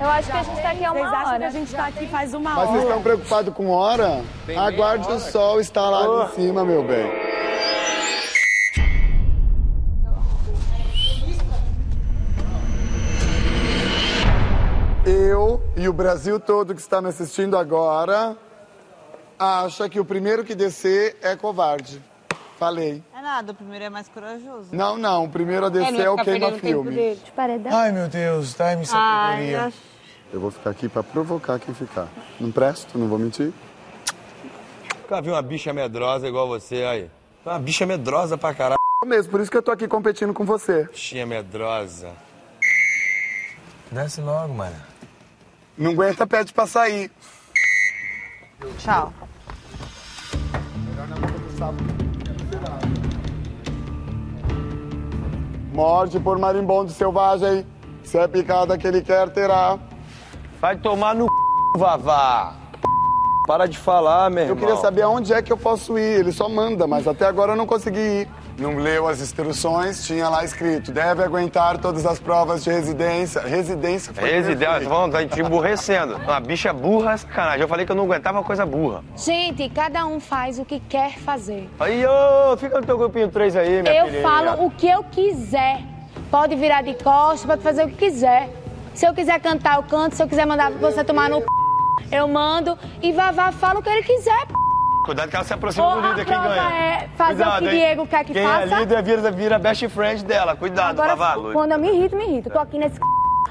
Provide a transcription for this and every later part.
Eu acho que a gente tá aqui há uma Vocês acham hora. que a gente tá aqui faz uma Mas vocês hora? estão preocupados com hora? Aguarde o sol estar lá em cima, meu bem. Eu e o Brasil todo que está me assistindo agora acha que o primeiro que descer é covarde. Falei. É nada, o primeiro é mais corajoso. Não, não, o primeiro a descer é o queima-filme. De paredão. Ai, meu Deus, dai-me Ai, sabedoria. Eu vou ficar aqui pra provocar quem ficar. Não presto, não vou mentir. Nunca vi uma bicha medrosa igual você aí. Uma bicha medrosa pra caralho. Mesmo, por isso que eu tô aqui competindo com você. Bichinha medrosa. Desce logo, mano. Não aguenta, pede pra sair. Tchau. Morde por marimbondo selvagem. Se é picada que ele quer, terá. Vai tomar no c... Vavá. Para de falar, meu Eu irmão. queria saber aonde é que eu posso ir. Ele só manda, mas até agora eu não consegui ir. Não leu as instruções, tinha lá escrito: deve aguentar todas as provas de residência. Residência foi. Residência, vamos, tá te emburrecendo. Uma bicha burra, sacanagem. Eu falei que eu não aguentava coisa burra. Gente, cada um faz o que quer fazer. Aí, ô, fica no teu grupinho 3 aí, minha Eu filhinha. falo o que eu quiser. Pode virar de costas, pode fazer o que quiser. Se eu quiser cantar, eu canto. Se eu quiser mandar você tomar no c... eu mando. E Vavá fala o que ele quiser. p***. Cuidado que ela se aproxima Ou do a líder, quem ganha. é fazer o que hein? Diego quer que quem faça. é líder vira, vira best friend dela. Cuidado, Agora, Vavá. quando eu me irrito, me irrito. Tô aqui nesse c...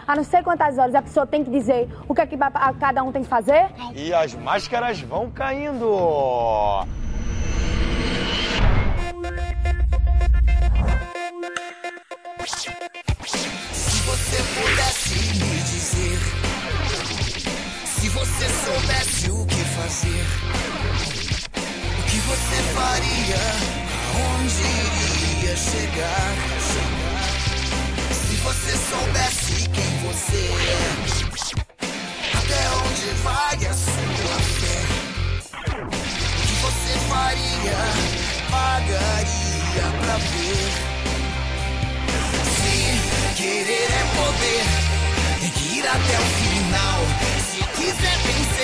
Há não sei quantas horas a pessoa tem que dizer o que, é que a- cada um tem que fazer. E as máscaras vão caindo. Se você pudesse me dizer, se você soubesse o que fazer, você faria, onde iria chegar? Se você soubesse quem você é, até onde vai a sua fé, o que você faria, pagaria pra ver. Se querer é poder, tem que ir até o final. Se quiser vencer.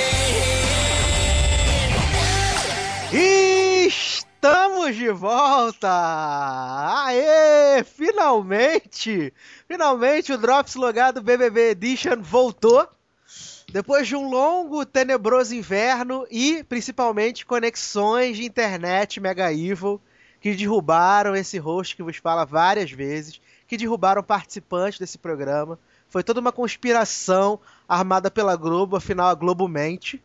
Estamos de volta! Aê! Finalmente! Finalmente o Drops Logado BBB Edition voltou. Depois de um longo, tenebroso inverno e, principalmente, conexões de internet mega evil que derrubaram esse host que vos fala várias vezes, que derrubaram participantes desse programa. Foi toda uma conspiração armada pela Globo, afinal a Globo mente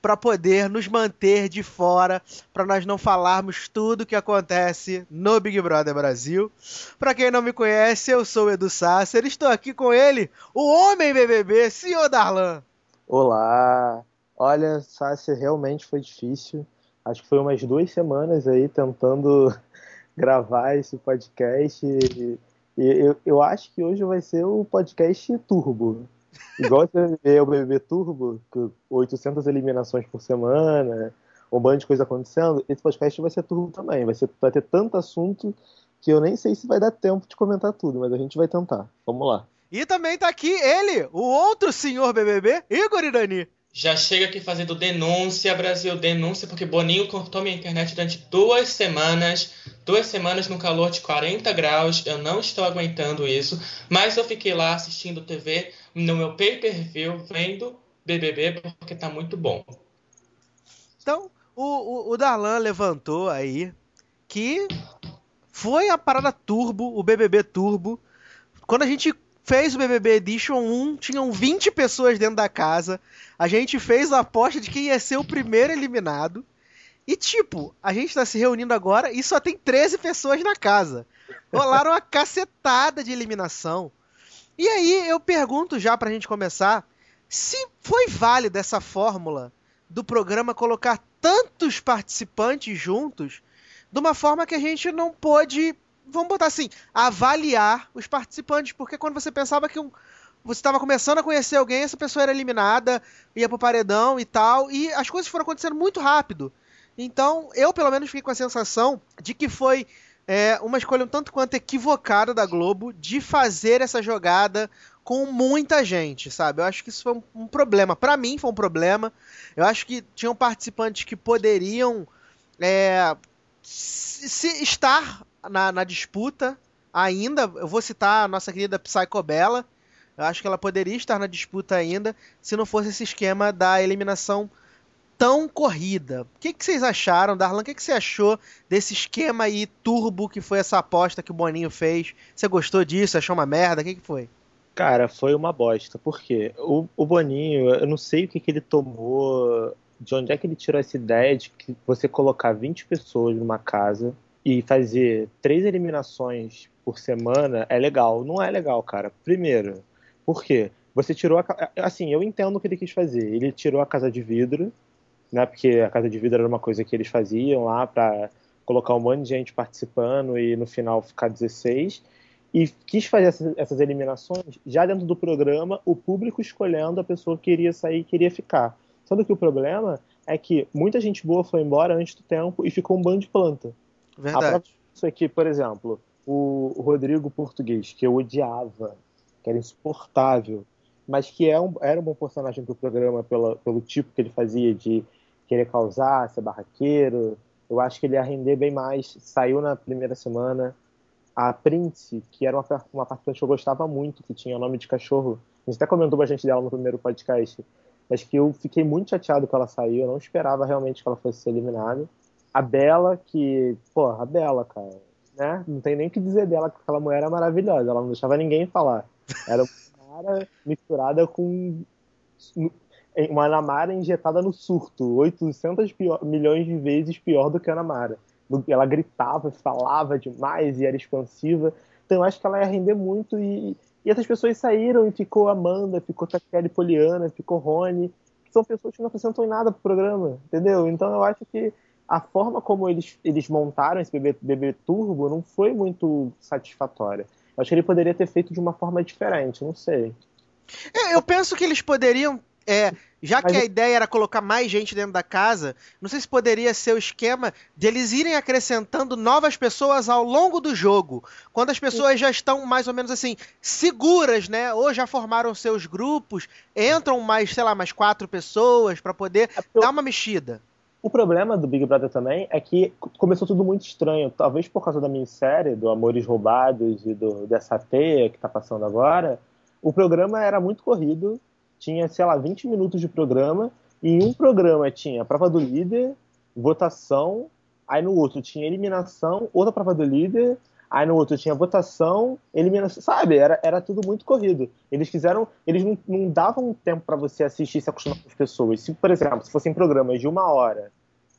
para poder nos manter de fora, para nós não falarmos tudo o que acontece no Big Brother Brasil. Para quem não me conhece, eu sou o Edu Sasser, estou aqui com ele, o homem BBB, senhor Darlan. Olá! Olha, Sácia, realmente foi difícil. Acho que foi umas duas semanas aí tentando gravar esse podcast. E eu, eu acho que hoje vai ser o podcast turbo. Igual você vê o BBB Turbo, que 800 eliminações por semana, um bando de coisa acontecendo. Esse podcast vai ser turbo também. Vai, ser, vai ter tanto assunto que eu nem sei se vai dar tempo de comentar tudo, mas a gente vai tentar. Vamos lá. E também tá aqui ele, o outro senhor BBB, Igor Irani. Já chega aqui fazendo denúncia, Brasil, denúncia, porque Boninho cortou minha internet durante duas semanas. Duas semanas no calor de 40 graus. Eu não estou aguentando isso. Mas eu fiquei lá assistindo TV no meu pay-per-view, vendo BBB, porque tá muito bom. Então, o, o, o Darlan levantou aí que foi a parada turbo, o BBB turbo. Quando a gente fez o BBB Edition 1, tinham 20 pessoas dentro da casa. A gente fez a aposta de quem ia ser o primeiro eliminado. E tipo, a gente tá se reunindo agora e só tem 13 pessoas na casa. Rolaram uma cacetada de eliminação. E aí eu pergunto já pra gente começar, se foi válida essa fórmula do programa colocar tantos participantes juntos de uma forma que a gente não pôde, vamos botar assim, avaliar os participantes, porque quando você pensava que um, você estava começando a conhecer alguém, essa pessoa era eliminada, ia pro paredão e tal, e as coisas foram acontecendo muito rápido. Então, eu pelo menos fiquei com a sensação de que foi é, uma escolha um tanto quanto equivocada da Globo de fazer essa jogada com muita gente, sabe? Eu acho que isso foi um, um problema. Pra mim foi um problema. Eu acho que tinham participantes que poderiam é, se estar na, na disputa ainda. Eu vou citar a nossa querida Psycho Bella. Eu acho que ela poderia estar na disputa ainda se não fosse esse esquema da eliminação tão corrida. O que, que vocês acharam, Darlan? O que, que você achou desse esquema aí turbo que foi essa aposta que o Boninho fez? Você gostou disso? Achou uma merda? O que, que foi? Cara, foi uma bosta. Por quê? O, o Boninho, eu não sei o que, que ele tomou. De onde é que ele tirou essa ideia de que você colocar 20 pessoas numa casa e fazer três eliminações por semana é legal? Não é legal, cara. Primeiro, por quê? Você tirou a. Assim, eu entendo o que ele quis fazer. Ele tirou a casa de vidro, né? Porque a casa de vidro era uma coisa que eles faziam lá pra colocar um monte de gente participando e no final ficar 16 e quis fazer essas, essas, eliminações já dentro do programa, o público escolhendo a pessoa que queria sair e queria ficar. Sendo que o problema é que muita gente boa foi embora antes do tempo e ficou um bando de planta. Verdade. Isso aqui, por exemplo, o Rodrigo Português, que eu odiava, que era insuportável, mas que é um, era um bom personagem para o programa pela, pelo tipo que ele fazia de querer causar, ser barraqueiro. Eu acho que ele ia render bem mais. Saiu na primeira semana a Prince, que era uma, uma participante que eu gostava muito, que tinha nome de cachorro. A gente até comentou bastante dela no primeiro podcast. Mas que eu fiquei muito chateado que ela saiu. Eu não esperava realmente que ela fosse eliminada. A Bela, que. Pô, a Bela, cara. Né? Não tem nem o que dizer dela, que aquela mulher era maravilhosa. Ela não deixava ninguém falar. Era uma Namara misturada com. Uma Namara injetada no surto. 800 pior, milhões de vezes pior do que a Namara ela gritava, falava demais e era expansiva. Então eu acho que ela ia render muito e, e essas pessoas saíram e ficou Amanda, ficou Taquele Poliana, ficou Rony, que são pessoas que não acrescentam em nada pro programa, entendeu? Então eu acho que a forma como eles, eles montaram esse bebê, bebê turbo não foi muito satisfatória. Eu acho que ele poderia ter feito de uma forma diferente, não sei. É, eu penso que eles poderiam é, já que a ideia era colocar mais gente dentro da casa, não sei se poderia ser o esquema de eles irem acrescentando novas pessoas ao longo do jogo. Quando as pessoas já estão mais ou menos assim, seguras, né? Ou já formaram seus grupos, entram mais, sei lá, mais quatro pessoas para poder é dar uma mexida. O problema do Big Brother também é que começou tudo muito estranho. Talvez por causa da minissérie, do Amores Roubados e do, dessa teia que tá passando agora. O programa era muito corrido tinha, sei lá, 20 minutos de programa, e em um programa tinha prova do líder, votação, aí no outro tinha eliminação, outra prova do líder, aí no outro tinha votação, eliminação, sabe? Era, era tudo muito corrido. Eles fizeram, eles não, não davam tempo para você assistir e se acostumar com as pessoas. Se, por exemplo, se fossem programas de uma hora,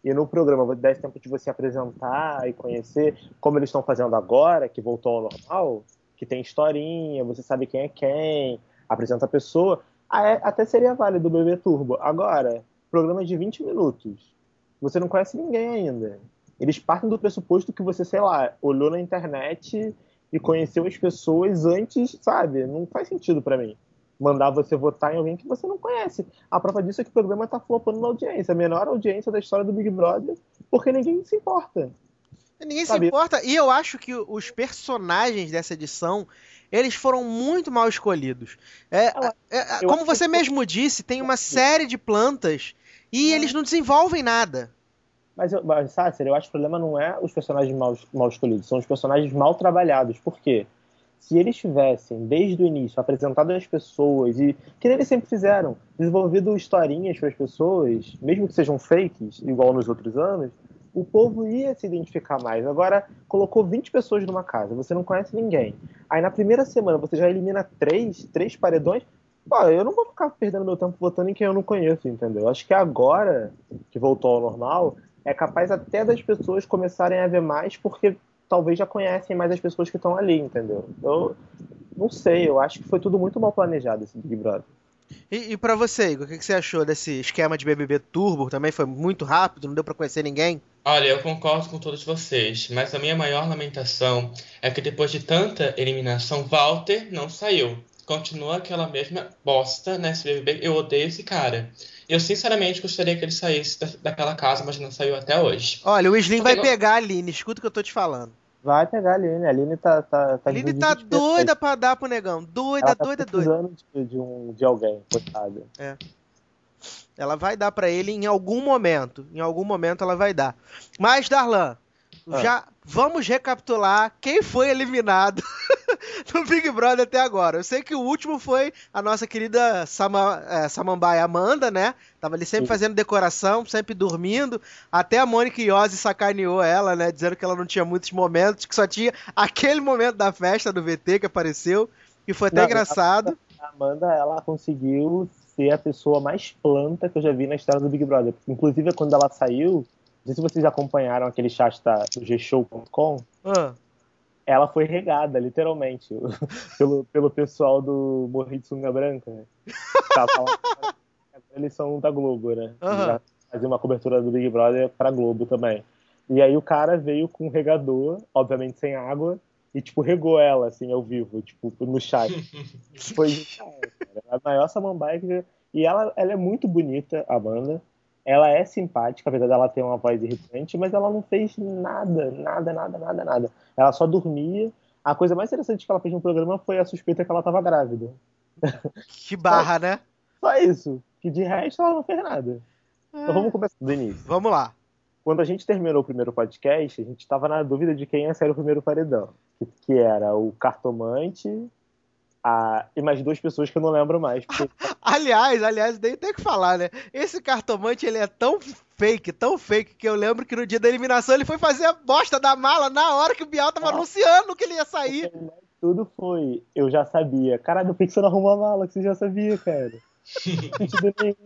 e no programa desse tempo de você apresentar e conhecer como eles estão fazendo agora, que voltou ao normal, que tem historinha, você sabe quem é quem, apresenta a pessoa, é, até seria válido o Bebê Turbo. Agora, programa de 20 minutos. Você não conhece ninguém ainda. Eles partem do pressuposto que você, sei lá, olhou na internet e conheceu as pessoas antes, sabe? Não faz sentido para mim. Mandar você votar em alguém que você não conhece. A prova disso é que o programa tá flopando na audiência. A menor audiência da história do Big Brother, porque ninguém se importa. Ninguém sabe? se importa. E eu acho que os personagens dessa edição eles foram muito mal escolhidos. É, é, é como você mesmo disse, tem uma série de plantas e eles não desenvolvem nada. Mas, mas Sácer, eu acho que o problema não é os personagens mal, mal escolhidos, são os personagens mal trabalhados. Por quê? Se eles tivessem, desde o início, apresentado as pessoas e, que eles sempre fizeram, desenvolvido historinhas para as pessoas, mesmo que sejam fakes, igual nos outros anos, o povo ia se identificar mais. Agora, colocou 20 pessoas numa casa, você não conhece ninguém. Aí na primeira semana você já elimina três, três paredões. Pô, eu não vou ficar perdendo meu tempo votando em quem eu não conheço, entendeu? Acho que agora que voltou ao normal, é capaz até das pessoas começarem a ver mais, porque talvez já conhecem mais as pessoas que estão ali, entendeu? Eu não sei, eu acho que foi tudo muito mal planejado esse Big Brother. E, e para você, Igor, o que, que, você achou desse esquema de BBB Turbo? Também foi muito rápido, não deu para conhecer ninguém? Olha, eu concordo com todos vocês, mas a minha maior lamentação é que depois de tanta eliminação, Walter não saiu. Continua aquela mesma bosta nesse BBB. Eu odeio esse cara. Eu sinceramente gostaria que ele saísse da, daquela casa, mas não saiu até hoje. Olha, o Slim vai pegar a Aline, escuta o que eu tô te falando. Vai pegar a Aline. A Aline tá. tá, tá A Aline tá doida pra dar pro negão. Doida, Ela tá doida, doida. de, de, um, de alguém, coitada. Ela vai dar pra ele em algum momento. Em algum momento ela vai dar. Mas, Darlan, Ah. já vamos recapitular quem foi eliminado no Big Brother até agora. Eu sei que o último foi a nossa querida Sama, é, Samambaia Amanda, né? Tava ali sempre Sim. fazendo decoração, sempre dormindo. Até a Mônica Iose sacaneou ela, né? Dizendo que ela não tinha muitos momentos, que só tinha aquele momento da festa do VT que apareceu. E foi até Não, engraçado. A Amanda, ela conseguiu ser a pessoa mais planta que eu já vi na história do Big Brother. Inclusive, quando ela saiu, não sei se vocês acompanharam aquele chat da, do gshow.com, Ah, ela foi regada, literalmente, pelo, pelo pessoal do Morri de Sunga Branca. né? Tava lá, eles são da Globo, né? Já Fazia uma cobertura do Big Brother pra Globo também. E aí o cara veio com um regador, obviamente sem água, e, tipo, regou ela, assim, ao vivo, tipo, no chat. Foi, cara, a maior samambaia que... E ela, ela é muito bonita, a Amanda. Ela é simpática, apesar dela ter uma voz irritante, mas ela não fez nada, nada, nada, nada, nada. Ela só dormia. A coisa mais interessante que ela fez no programa foi a suspeita que ela tava grávida. que barra, né? Só isso. Que de resto ela não fez nada. Então vamos começar do início. Vamos lá. Quando a gente terminou o primeiro podcast, a gente tava na dúvida de quem ia ser o primeiro paredão. Que, que era o cartomante a... e mais duas pessoas que eu não lembro mais. porque- Aliás, aliás, nem tem o que falar, né? Esse cartomante, ele é tão fake, tão fake, que eu lembro que no dia da eliminação ele foi fazer a bosta da mala na hora que o Bial tava Ah. anunciando que ele ia sair. Tudo foi. Eu já sabia. Caralho, por que você não arrumou a mala? Que você já sabia, cara.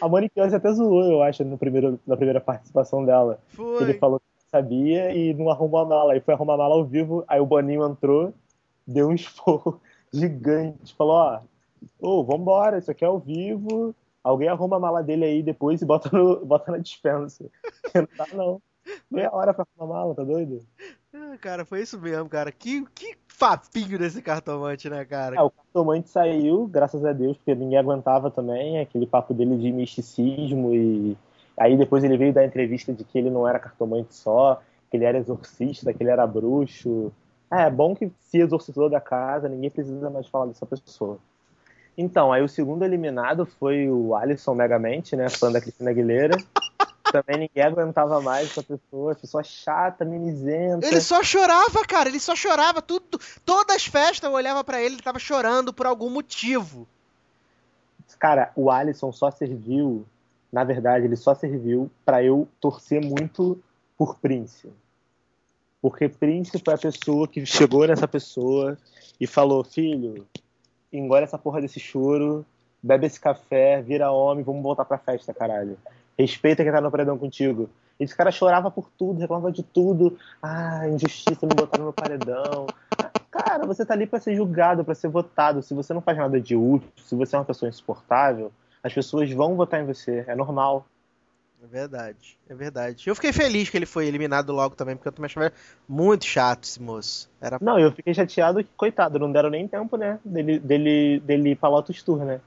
A Monique até zoou, eu acho, no primeiro, na primeira participação dela. Ele Foi. falou que sabia e não arrumou a mala. Aí foi arrumar a mala ao vivo, aí o Boninho entrou, deu um esporro gigante. Falou, ó, ô, vambora, isso aqui é ao vivo. Alguém arruma a mala dele aí depois e bota, no, bota na dispensa. Não dá, não. Meia hora pra arrumar a mala, tá doido? Ah, Cara, foi isso mesmo, cara. Que, que papinho desse cartomante, né, cara? É, o cartomante saiu, graças a Deus, porque ninguém aguentava também aquele papo dele de misticismo e aí depois ele veio dar entrevista de que ele não era cartomante só, que ele era exorcista, que ele era bruxo. É, é bom que se exorcizou da casa, ninguém precisa mais falar dessa pessoa. Então, aí o segundo eliminado foi o Alisson Megamente, né, fã da Cristina Aguilera. Também ninguém aguentava mais essa pessoa, pessoa chata, mimizenta. Ele só chorava, cara. Ele só chorava. Tudo, todas as festas eu olhava pra ele, ele tava chorando por algum motivo. Cara, o Alisson só serviu, na verdade, ele só serviu pra eu torcer muito por Prince. Porque Prince foi a pessoa que chegou nessa pessoa e falou: Filho, engole essa porra desse choro, bebe esse café, vira homem, vamos voltar pra festa, caralho. Respeita quem tá no paredão contigo. E esse cara chorava por tudo, reclamava de tudo. Ah, injustiça, me botaram no paredão. Cara, você tá ali pra ser julgado, pra ser votado. Se você não faz nada de útil, se você é uma pessoa insuportável, as pessoas vão votar em você. É normal. É verdade, é verdade. Eu fiquei feliz que ele foi eliminado logo também, porque eu também achava muito chato esse moço. Era Não, eu fiquei chateado que, coitado, não deram nem tempo, né? Dele, dele, dele ir pra Lotus Tour, né?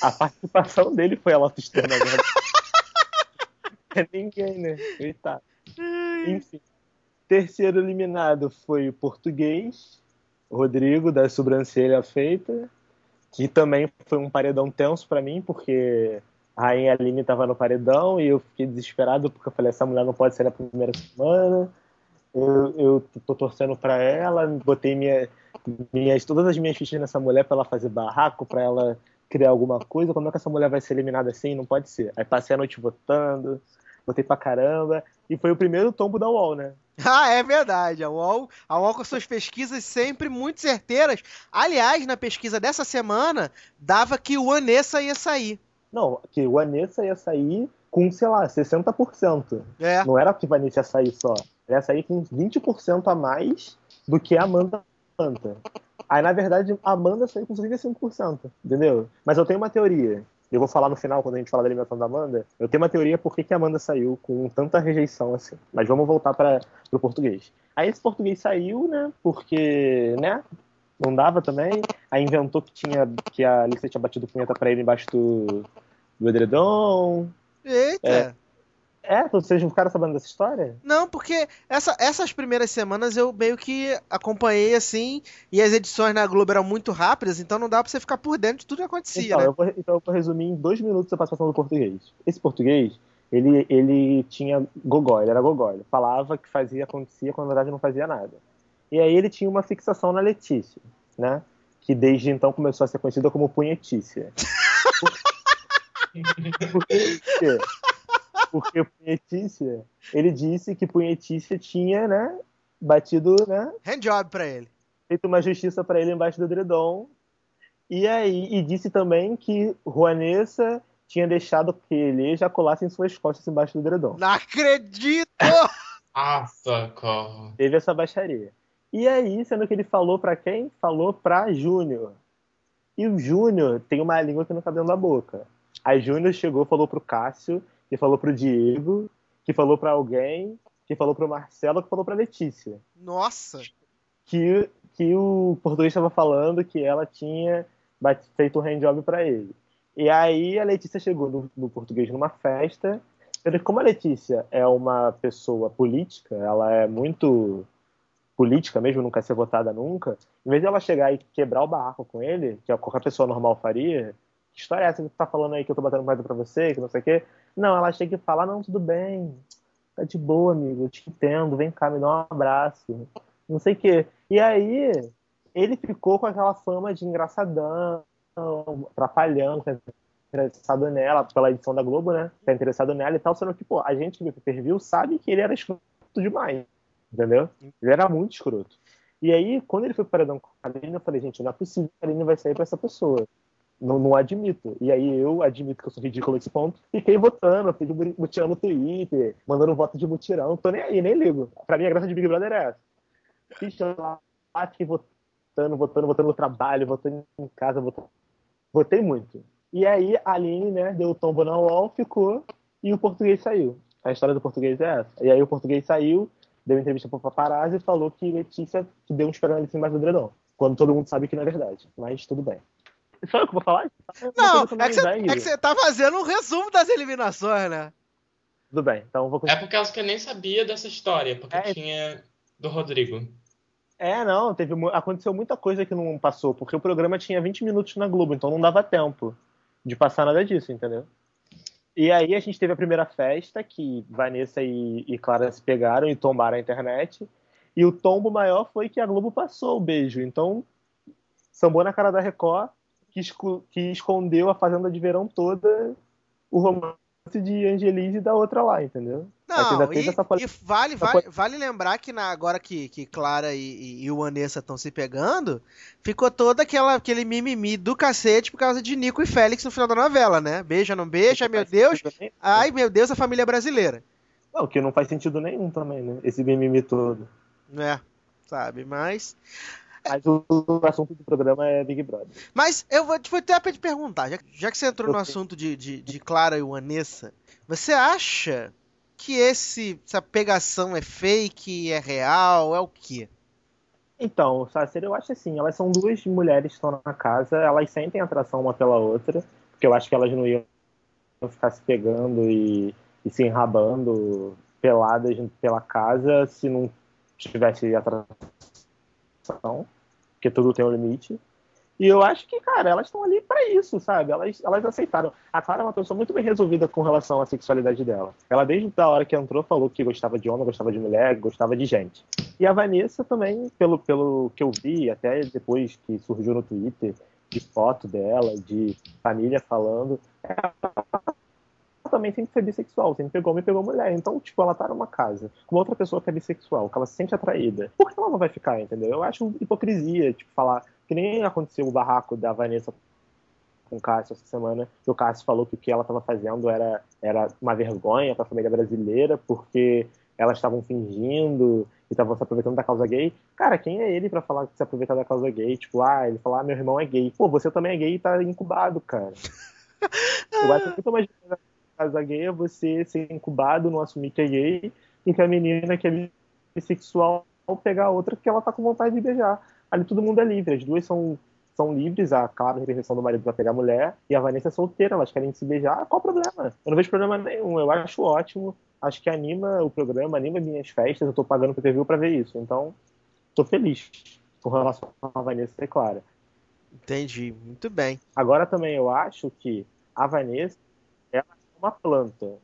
A participação dele foi a Lotus Tour, na verdade. É ninguém, né? Coitado. Enfim. Terceiro eliminado foi o português, Rodrigo, da sobrancelha feita, que também foi um paredão tenso pra mim, porque a Rainha Aline tava no paredão e eu fiquei desesperado porque eu falei, essa mulher não pode ser na primeira semana. Eu, eu tô torcendo pra ela, botei minha, minhas, todas as minhas fichas nessa mulher pra ela fazer barraco, pra ela criar alguma coisa. Como é que essa mulher vai ser eliminada assim? Não pode ser. Aí passei a noite votando, votei pra caramba. E foi o primeiro tombo da UOL, né? Ah, é verdade. A UOL, a UOL com suas pesquisas sempre muito certeiras. Aliás, na pesquisa dessa semana, dava que o Anessa ia sair. Não, que o Anessa ia sair com, sei lá, 60%. É. Não era que o Vanessa ia sair só. Ele ia sair com 20% a mais do que a Amanda Manta. Aí, na verdade, a Amanda saiu com 35%, entendeu? Mas eu tenho uma teoria. Eu vou falar no final, quando a gente falar da eliminação da Amanda. Eu tenho uma teoria por que, que a Amanda saiu com tanta rejeição assim. Mas vamos voltar para o português. Aí esse português saiu, né? Porque, né? Não dava também. Aí inventou que, tinha, que a Alicia tinha batido punheta pra ele embaixo do, do edredom. Eita. É, vocês não ficaram sabendo dessa história? Não, porque essa- essas primeiras semanas eu meio que acompanhei assim, e as edições na Globo eram muito rápidas, então não dá pra você ficar por dentro de tudo que acontecia, Então, né? eu vou, então eu vou resumir em dois minutos a participação do português. Esse português, ele, ele tinha gogó, ele era gogó. Ele falava que fazia, acontecia, quando na verdade não fazia nada. E aí ele tinha uma fixação na Letícia, né? Que desde então começou a ser conhecida como Punhetícia. Por quê? Porque Punhetícia, ele disse que Punhetícia tinha, né, batido, né, Handjob pra ele. feito uma justiça pra ele embaixo do edredom. E aí, e disse também que Juanessa tinha deixado que ele ejaculasse em suas costas embaixo do edredom. Não acredito! Ah, socorro. Teve essa baixaria. E aí, sendo que ele falou pra quem? Falou pra Júnior. E o Júnior tem uma língua que não tá dentro da boca. Aí Júnior chegou, falou pro Cássio, que falou pro Diego, que falou pra alguém, que falou pro Marcelo, que falou pra Letícia. Nossa! que, que o português estava falando que ela tinha feito um handjob para ele. E aí a Letícia chegou no, no português numa festa. Como a Letícia é uma pessoa política, ela é muito política mesmo, nunca ser votada nunca, em vez de ela chegar e quebrar o barraco com ele, que qualquer pessoa normal faria, que história é essa que tu tá falando aí que eu tô batendo mais pra você, que não sei o quê? Não, ela chega e fala, não, tudo bem, tá de boa, amigo, eu te entendo, vem cá, me dá um abraço, não sei o quê. E aí, ele ficou com aquela fama de engraçadão, atrapalhando, tá interessado nela, pela edição da Globo, né? Tá interessado nela e tal, sendo que, pô, a gente que viu o sabe que ele era escroto demais, entendeu? Ele era muito escroto. E aí, quando ele foi com a Aline, eu falei, gente, não é possível que a Aline vai sair pra essa pessoa. Não, não admito. E aí eu admito que eu sou ridículo nesse ponto. Fiquei votando, fiquei mutirão no Twitter, mandando voto de mutirão. Tô nem aí, nem ligo. Pra mim, a graça de Big Brother é essa. Fiz lá, fiquei votando, votando, votando no trabalho, votando em casa, votando. Votei muito. E aí a Aline, né, deu o tombo na UOL, ficou, e o português saiu. A história do português é essa. E aí o português saiu, deu entrevista pro paparazzi e falou que Letícia que deu um esperando embaixo do dredom. Quando todo mundo sabe que não é verdade. Mas tudo bem. Só eu que vou falar? Não, é que, você, é velha. que você tá fazendo um resumo das eliminações, né? Tudo bem, então vou É por causa que eu nem sabia dessa história, porque É. tinha do Rodrigo. É, não, teve, aconteceu muita coisa que não passou, porque o programa tinha 20 minutos na Globo, então não dava tempo de passar nada disso, entendeu? E aí a gente teve a primeira festa, que Vanessa e, e Clara se pegaram e tombaram a internet, e o tombo maior foi que a Globo passou o beijo, então sambou na cara da Record, que, que escondeu a Fazenda de Verão toda, o romance de Angelise e da outra lá, entendeu? Não, e, essa e vale, vale, vale lembrar que na- agora que, que Clara e, e, e o Vanessa estão se pegando, ficou toda aquela, aquele mimimi do cacete por causa de Nico e Félix no final da novela, né? Beija, não beija, meu Deus. Ai, meu Deus, a família brasileira. Não, que não faz sentido nenhum também, né? Esse mimimi todo. É, sabe? Mas. Mas o, o assunto do programa é Big Brother. Mas eu vou, vou até pra te perguntar, já, já que você entrou no assunto de, de, de Clara e Vanessa, você acha que esse, essa pegação é fake, é real, é o quê? Então, Sácer, eu acho assim, elas são duas mulheres que estão na casa, elas sentem atração uma pela outra, porque eu acho que elas não iam ficar se pegando e, e se enrabando peladas pela casa se não tivesse atração, porque tudo tem um limite. E eu acho que, cara, elas estão ali pra isso, sabe? Elas, elas aceitaram. A Clara é uma pessoa muito bem resolvida com relação à sexualidade dela. Ela, desde a hora que entrou, falou que gostava de homem, gostava de mulher, gostava de gente. E a Vanessa também, pelo, pelo que eu vi, até depois que surgiu no Twitter, de foto dela, de família falando, ela também sempre foi bissexual, sempre pegou homem e pegou mulher. Então, tipo, ela tá numa casa com outra pessoa que é bissexual, que ela se sente atraída. Por que ela não vai ficar, entendeu? Eu acho hipocrisia, tipo, falar que nem aconteceu o barraco da Vanessa com o Cássio essa semana, que o Cássio falou que o que ela estava fazendo era, era uma vergonha para a família brasileira, porque elas estavam fingindo e estavam se aproveitando da causa gay. Cara, quem é ele para falar que se aproveitar da causa gay? Tipo, ah, ele falar, ah, meu irmão é gay. Pô, você também é gay e tá incubado, cara. Eu acho muito mais da causa gay é você ser incubado, não assumir que é gay, e que a menina que é bissexual pegar outra que ela tá com vontade de beijar. Ali todo mundo é livre, as duas são são livres, a clara representação do marido vai pegar a mulher, e a Vanessa é solteira, elas querem se beijar, qual o problema? Eu não vejo problema nenhum, eu acho ótimo acho que anima o programa, anima minhas festas, eu tô pagando pro TV pra ver isso. Então, tô feliz com relação à Vanessa e Clara. Entendi, muito bem. Agora também eu acho que a Vanessa ela é uma planta.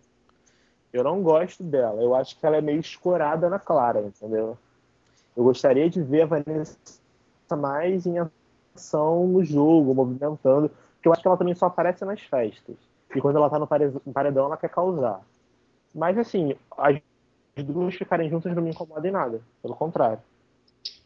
Eu não gosto dela. Eu acho que ela é meio escorada na Clara, entendeu? Eu gostaria de ver a Vanessa mais em ação no jogo, movimentando, porque eu acho que ela também só aparece nas festas. E quando ela tá no paredão, ela quer causar. Mas assim, as duas ficarem juntas não me incomoda em nada. Pelo contrário.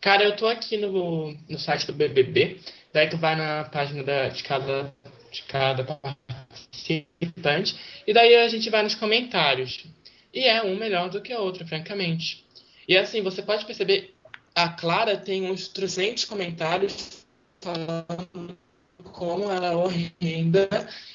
Cara, eu tô aqui no, no site do BBB, daí tu vai na página da, de, cada, de cada participante, e daí a gente vai nos comentários. E é um melhor do que o outro, francamente. E assim, você pode perceber, a Clara tem uns 300 comentários falando como ela é horrenda,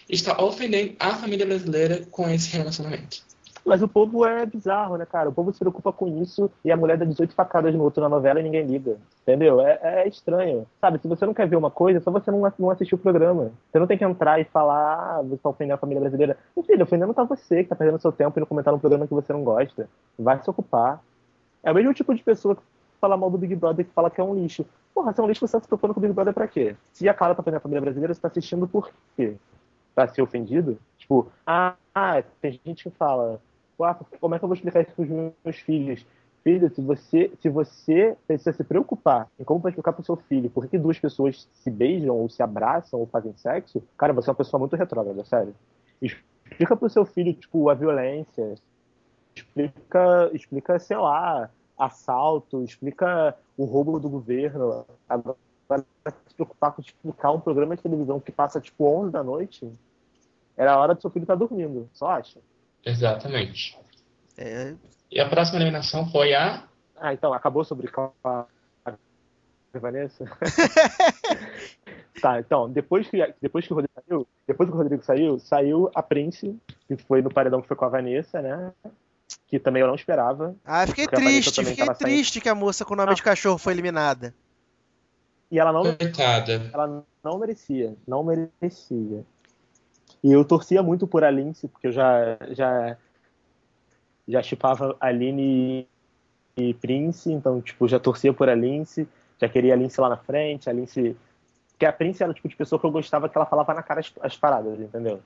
está ofendendo a família brasileira com esse relacionamento. Mas o povo é bizarro, né, cara? O povo se preocupa com isso e a mulher dá 18 facadas no outro na novela e ninguém liga. Entendeu? É, é estranho. Sabe, se você não quer ver uma coisa, é só você não, não assistir o programa. Você não tem que entrar e falar, ah, você tá ofendendo a família brasileira. Meu filho, ofendendo tá você, que tá perdendo seu tempo e não comentar um programa que você não gosta. Vai se ocupar. É o mesmo tipo de pessoa que fala mal do Big Brother que fala que é um lixo. Porra, se é um lixo, você tá se preocupando com o Big Brother pra quê? Se a Clara tá ofendendo a família brasileira, você tá assistindo por quê? Pra ser ofendido? Tipo, ah, ah, tem gente que fala, ah, como é que eu vou explicar isso pros meus filhos? Filho, se você, se você precisa se preocupar em como vai explicar pro seu filho por que duas pessoas se beijam, ou se abraçam, ou fazem sexo, cara, você é uma pessoa muito retrógrada, sério. Explica pro seu filho, tipo, a violência. Explica, explica, sei lá, assalto, explica o roubo do governo. Agora, se preocupar com explicar um programa de televisão que passa, tipo, 11 da noite, era a hora do seu filho estar dormindo, só acha. Exatamente. É, E a próxima eliminação foi a. Ah, então, acabou sobre a Vanessa? tá, então, depois que, depois que o Rodrigo saiu, depois que o Rodrigo saiu, saiu a Prince, que foi no paredão que foi com a Vanessa, né? Que também eu não esperava. Ah, fiquei triste, fiquei tava saindo. triste que a moça com nome de cachorro foi eliminada. E ela não, Coitada. ela não merecia, não merecia. E eu torcia muito por a Lindsay, porque eu já já já chipava a Aline e, Prince, então tipo, já torcia por a Lindsay, já queria a Lindsay lá na frente, a Lindsay porque a Prince era o tipo de pessoa que eu gostava que ela falava na cara as, as paradas, entendeu?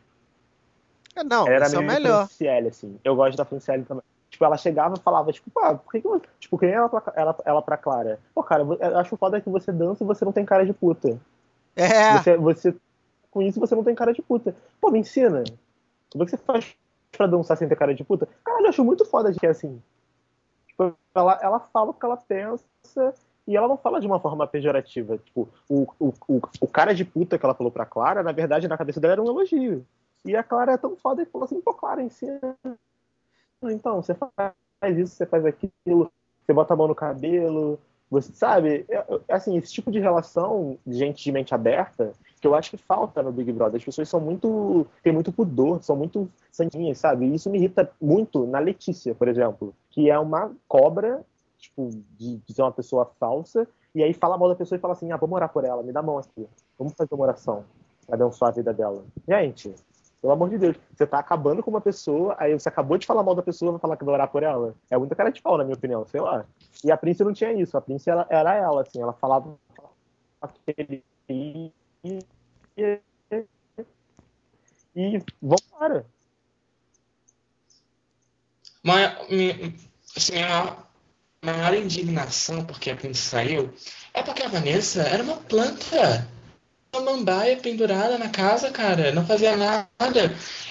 Ah, Não, era é melhor. Franciele, assim. Eu gosto da Franciele também. Tipo, ela chegava e falava, tipo, pá, por que que você... Tipo, que nem ela, pra- ela, ela pra Clara. Pô, cara, eu acho foda que você dança e você não tem cara de puta. É, Você, você, com isso você não tem cara de puta. Pô, me ensina. Como é que você faz pra dançar sem ter cara de puta? Caralho, eu acho muito foda de que é assim. Tipo, ela, ela fala o que ela pensa e ela não fala de uma forma pejorativa. Tipo, o, o, o, o cara de puta que ela falou pra Clara, na verdade, na cabeça dela era um elogio. E a Clara é tão foda que falou assim, pô, Clara, ensina. Então, você faz isso, você faz aquilo, você bota a mão no cabelo, você sabe? Assim, esse tipo de relação de gente de mente aberta, que eu acho que falta no Big Brother. As pessoas são muito. têm muito pudor, são muito santinhas, sabe? E isso me irrita muito na Letícia, por exemplo, que é uma cobra, tipo, de, de ser uma pessoa falsa, e aí fala mal da pessoa e fala assim: ah, vamos orar por ela, me dá a mão aqui, vamos fazer uma oração abençoar a vida dela. Gente. Pelo amor de Deus, você tá acabando com uma pessoa, aí você acabou de falar mal da pessoa, vai falar que vai orar por ela. É muita cara de pau, na minha opinião, sei lá. E a Prince não tinha isso, a Prince era, era ela, assim, ela falava aquele. E, e, e vambora. Assim, a maior indignação porque a Prince saiu é porque a Vanessa era uma planta. Uma mambaia pendurada na casa, cara. Não fazia nada.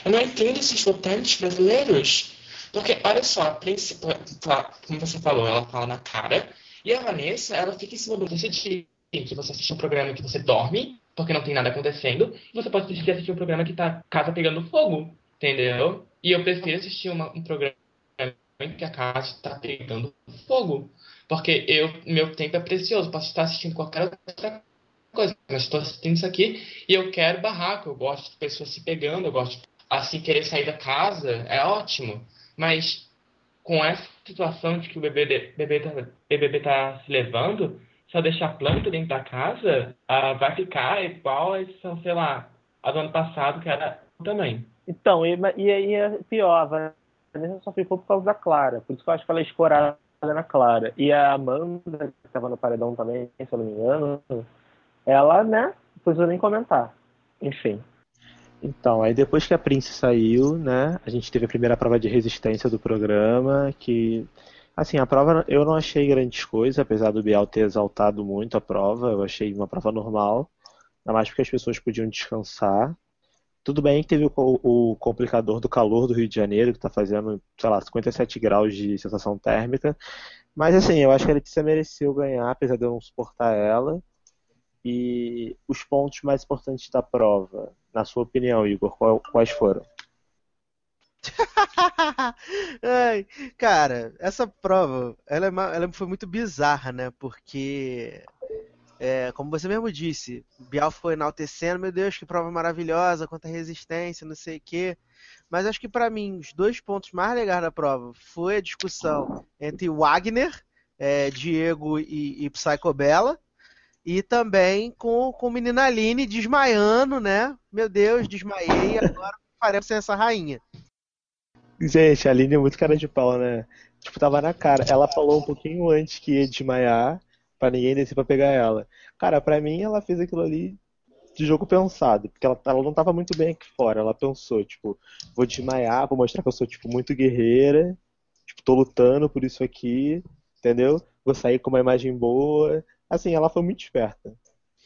Eu não entendo esses votantes brasileiros. Porque, olha só, a Prince, fa- como você falou, ela fala na cara. E a Vanessa, ela fica em cima do decidir que você assiste um programa que você dorme, porque não tem nada acontecendo. E você pode decidir assistir um programa que tá casa pegando fogo. Entendeu? E eu prefiro assistir uma- um programa que a casa está pegando fogo. Porque eu, meu tempo é precioso. Posso estar assistindo qualquer outra coisa. Mas estou assistindo isso aqui e eu quero barraco. Eu gosto de pessoas se pegando. Eu gosto assim querer sair da casa. É ótimo. Mas com essa situação de que o bebê, bebê, tá, BBB tá se levando, eu deixar a planta dentro da casa, ah, vai ficar igual a edição, sei lá, a do ano passado, que era também. Então, e, e aí é pior, a Vanessa só ficou por causa da Clara. Por isso que eu acho que ela é escorada na Clara. E a Amanda, que tava no paredão também, se eu não me engano, ela, né, não precisa nem comentar. Enfim. Então, aí depois que a Prince saiu, né, a gente teve a primeira prova de resistência do programa, que, assim, a prova eu não achei grandes coisas, apesar do Bial ter exaltado muito a prova, eu achei uma prova normal, ainda mais porque as pessoas podiam descansar. Tudo bem que teve o, o complicador do calor do Rio de Janeiro, que está fazendo, sei lá, 57 graus de sensação térmica, mas, assim, eu acho que a Letícia mereceu ganhar, apesar de eu não suportar ela. E os pontos mais importantes da prova, na sua opinião, Igor, quais foram? Ai, cara, essa prova, ela, é ela foi muito bizarra, né? Porque, é, como você mesmo disse, Bial foi enaltecendo, meu Deus, que prova maravilhosa, quanta resistência, não sei o quê. Mas acho que pra mim, os dois pontos mais legais da prova foi a discussão entre Wagner, é, Diego e, e Psycho Bella, e também com, com Menina Aline desmaiando, né? Meu Deus, desmaiei, agora faremos sem essa rainha. Gente, a Aline é muito cara de pau, né? Tipo, tava na cara. Ela falou um pouquinho antes que ia desmaiar, pra ninguém descer pra pegar ela. Cara, pra mim, ela fez aquilo ali de jogo pensado, porque ela, ela não tava muito bem aqui fora. Ela pensou, tipo, vou desmaiar, vou mostrar que eu sou, tipo, muito guerreira, tipo, tô lutando por isso aqui, entendeu? Vou sair com uma imagem boa. Assim, ela foi muito esperta.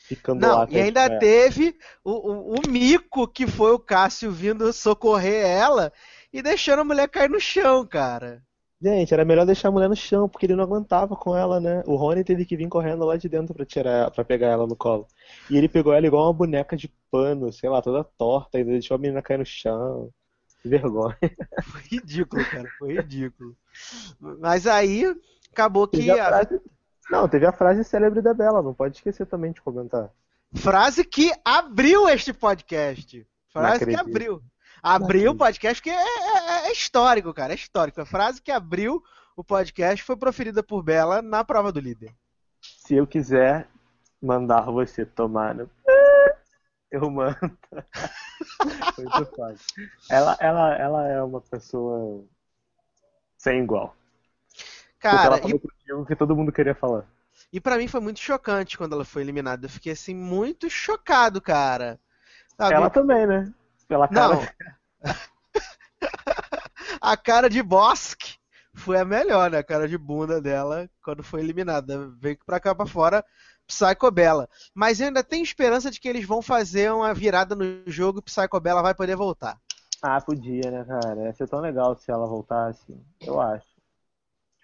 Ficando lá Não, até e ainda desmaiar. teve o, o, o mico que foi o Cássio vindo socorrer ela e deixando a mulher cair no chão, cara. Gente, era melhor deixar a mulher no chão, porque ele não aguentava com ela, né? O Rony teve que vir correndo lá de dentro pra tirar, para pegar ela no colo. E ele pegou ela igual uma boneca de pano, sei lá, toda torta, e deixou a menina cair no chão. Que vergonha. Foi ridículo, cara, foi ridículo. Mas aí acabou que a. Não, teve a frase célebre da Bela, não pode esquecer também de comentar. frase que abriu este podcast. Frase que abriu. Abriu o podcast porque é, é- é histórico, cara, é histórico. A frase que abriu o podcast foi proferida por Bela na prova do líder. Se eu quiser mandar você tomar no... Eu mando. Muito fácil. Ela, ela, ela é uma pessoa sem igual. Ela Cara, e falou pro Diego que todo mundo queria falar. E pra mim foi muito chocante quando ela foi eliminada. Eu fiquei assim muito chocado, cara. Sabe? Ela também, né? Pela cara. Não. a cara de Bosque foi a melhor, né? A cara de bunda dela quando foi eliminada. Veio pra cá pra fora, Psycho Bella. Mas eu ainda tenho esperança de que eles vão fazer uma virada no jogo e Psycho Bella vai poder voltar. Ah, podia, né, cara? Ia ser tão legal se ela voltasse, eu acho.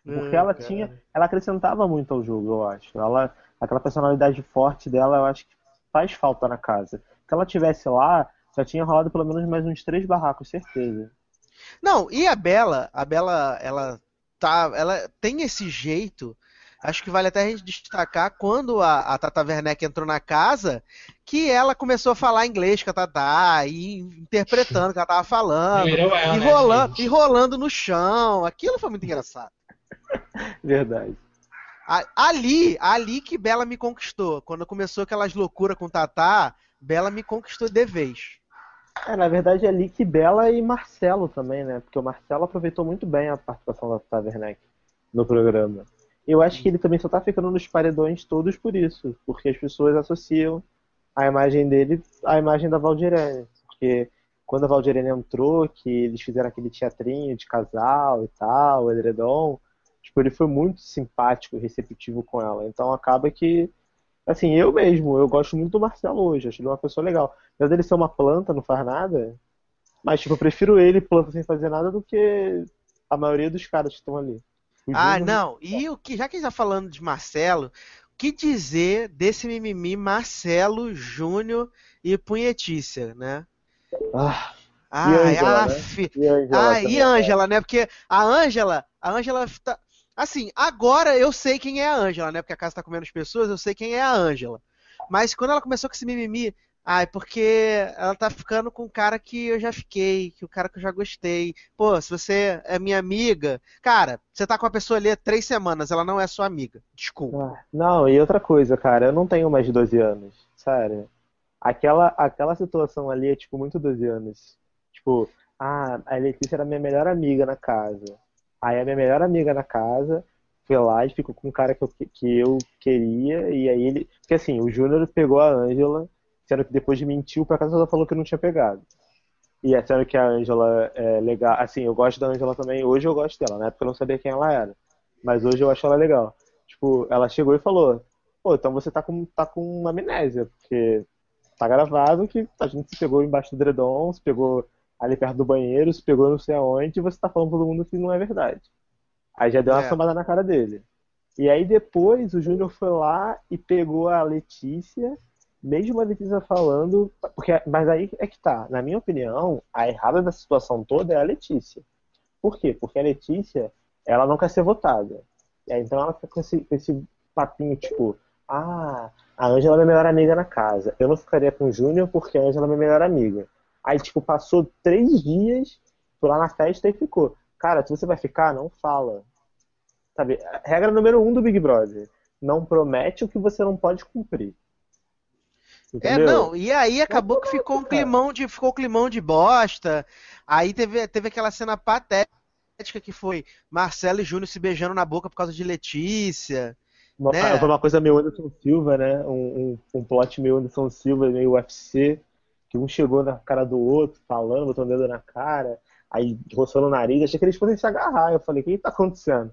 Porque Hum, ela cara. tinha. Ela acrescentava muito ao jogo, eu acho. Ela, aquela personalidade forte dela, eu acho que faz falta na casa. Se ela tivesse lá, já tinha rolado pelo menos mais uns três barracos, certeza. Não, e a Bela, a Bela, ela tá, ela tem esse jeito. Acho que vale até a gente destacar quando a, a Tata Werneck entrou na casa, que ela começou a falar inglês com a Tata, e interpretando o que ela tava falando, ela, e né, rolando, gente? e rolando no chão. Aquilo foi muito engraçado. Verdade. Ali, ali que Bela me conquistou. Quando começou aquelas loucuras com Tata, Bela me conquistou de vez. É, na verdade é Lick Bela e Marcelo também, né? Porque o Marcelo aproveitou muito bem a participação da Tata Werneck no programa. Eu acho que ele também só tá ficando nos paredões todos por isso, porque as pessoas associam a imagem dele à imagem da Valdirene. Porque quando a Valdirene entrou, que eles fizeram aquele teatrinho de casal e tal, o edredom, tipo, ele foi muito simpático e receptivo com ela. Então acaba que, assim, eu mesmo, eu gosto muito do Marcelo hoje, acho ele uma pessoa legal. Apesar dele ser uma planta, não faz nada, mas, tipo, eu prefiro ele planta sem fazer nada do que a maioria dos caras que estão ali. O Ah, Júnior- não. E o que, já que a gente tá falando de Marcelo, o que dizer desse mimimi Marcelo, Júnior e Punhetícia, né? Ah, Ai, Ângela, né? af. e a Angela Ah, e também. Ângela, né? Porque a Ângela, a Ângela tá... Assim, agora eu sei quem é a Ângela, né? Porque a casa tá comendo as pessoas, eu sei quem é a Ângela. Mas quando ela começou com esse mimimi, ai, porque ela tá ficando com o cara que eu já fiquei, que o cara que eu já gostei. Pô, se você é minha amiga, cara, você tá com a pessoa ali há três semanas, ela não é sua amiga. Desculpa. Ah, Não, e outra coisa, cara, eu não tenho mais de 12 anos, sério. Aquela, aquela situação ali é, tipo, muito 12 anos. Tipo, Ah, a Letícia era minha melhor amiga na casa. Aí a minha melhor amiga na casa foi lá e ficou com um cara que eu, que eu queria, e aí ele. Porque assim, o Júnior pegou a Ângela, sendo que depois de mentiu, por acaso ela falou que não tinha pegado. E é sendo que a Ângela é legal. Assim, eu gosto da Ângela também. Hoje eu gosto dela, na época eu não sabia quem ela era. Mas hoje eu acho ela legal. Tipo, ela chegou e falou: Pô, então você tá com, tá com uma amnésia, porque tá gravado que a gente se pegou embaixo do dredom, se pegou ali perto do banheiro, se pegou não sei aonde, e você tá falando pra todo mundo que não é verdade. Aí já deu uma É. sambada na cara dele. E aí depois o Júnior foi lá e pegou a Letícia, mesmo a Letícia falando. Porque, mas aí é que tá, na minha opinião, a errada da situação toda é a Letícia. Por quê? Porque a Letícia, ela não quer ser votada. E aí, então ela fica com esse, com esse papinho, tipo, ah, a Ângela é minha melhor amiga na casa. Eu não ficaria com o Júnior porque a Ângela é minha melhor amiga. Aí, tipo, passou três dias, foi lá na festa e ficou. Cara, se você vai ficar, não fala. Sabe? Regra número um do Big Brother. Não promete o que você não pode cumprir. É, Entendeu? não, e aí acabou que ficou um climão de, ficou um climão de bosta. Aí teve, teve aquela cena patética que foi Marcelo e Júnior se beijando na boca por causa de Letícia. Uma, né? Foi uma coisa meio Anderson Silva, né? Um, um, um plot meio Anderson Silva, meio UFC, que um chegou na cara do outro, falando, botando o dedo na cara, aí roçando o nariz, achei que eles fossem se agarrar. Eu falei, o que que tá acontecendo?